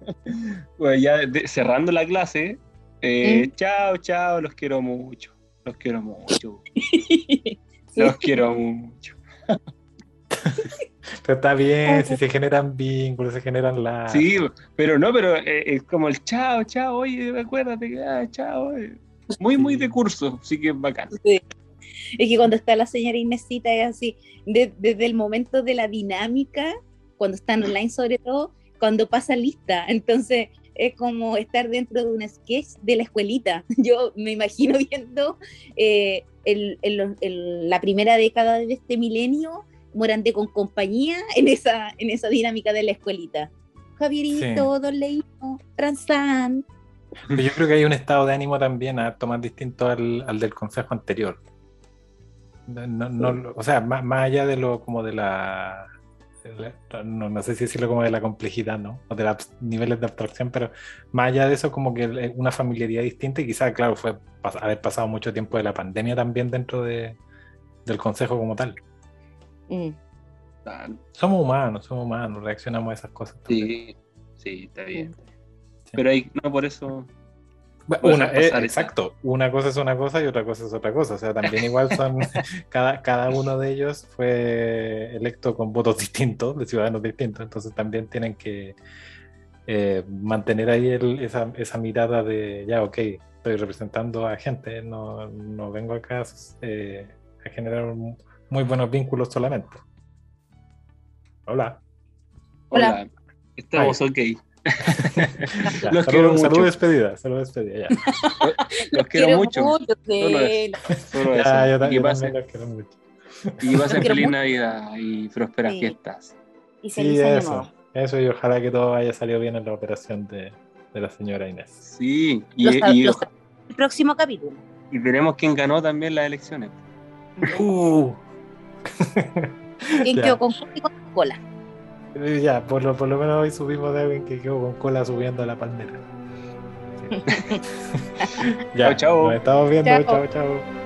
[LAUGHS] Pues ya de- cerrando la clase, eh, Mm. chao, chao, los quiero mucho. Los quiero mucho. [LAUGHS] Los quiero mucho. Pero está bien, si se generan vínculos, se generan la. Sí, pero no, pero eh, es como el chao, chao, oye, acuérdate que ah, chao. eh. Muy, muy de curso, sí que es bacán. Sí. Es que cuando está la señora Inesita es así, de- desde el momento de la dinámica, cuando están online sobre todo, cuando pasa lista. Entonces es como estar dentro de un sketch de la escuelita. [LAUGHS] Yo me imagino viendo eh, el- el- el- la primera década de este milenio, Morante con compañía, [LAUGHS] en esa, en esa dinámica de la escuelita. Javierito, Don Leito, Transan. Pero yo creo que hay un estado de ánimo también harto más distinto al, al del consejo anterior. No, no- o sea, más, más allá de lo como de la- no, no sé si decirlo como de la complejidad, ¿no? O de los niveles de abstracción, pero más allá de eso, como que es una familiaridad distinta y quizás, claro, fue pas- haber pasado mucho tiempo de la pandemia también dentro de, del consejo como tal. Mm. Somos humanos, somos humanos, reaccionamos a esas cosas. también. Sí, sí, está bien. Sí. Pero ahí, no por eso. Una, eh, exacto, una cosa es una cosa y otra cosa es otra cosa. O sea, también igual son, [LAUGHS] cada, cada uno de ellos fue electo con votos distintos, de ciudadanos distintos, entonces también tienen que eh, mantener ahí el- esa, esa mirada de, ya, ok, estoy representando a gente, no, no vengo acá eh, a generar un- muy buenos vínculos solamente. Hola. Hola. Hola. Estamos ok. Ya, Los salud- quiero salud mucho. despedida, salud despedida, ya. Los quiero mucho. sí. Solo eso. Ya, yo, ta- y, pasen, también los quiero mucho. y pasen Los quiero feliz mucho. Navidad y prósperas Sí. fiestas. Y Sí, feliz eso. nuevo. Eso y ojalá que todo haya salido bien en la operación de, de la señora Inés. Sí, y, Los- y- los- el próximo capítulo. y veremos quién ganó también las elecciones. Uh. ¿Quién [LAUGHS] Ya. quedó con cola? Ya, por lo, por lo menos hoy subimos de alguien que quedó con cola subiendo a la palmera. [LAUGHS] Sí. ya, Chao, chao. Nos estamos viendo. Chao. chao. chao.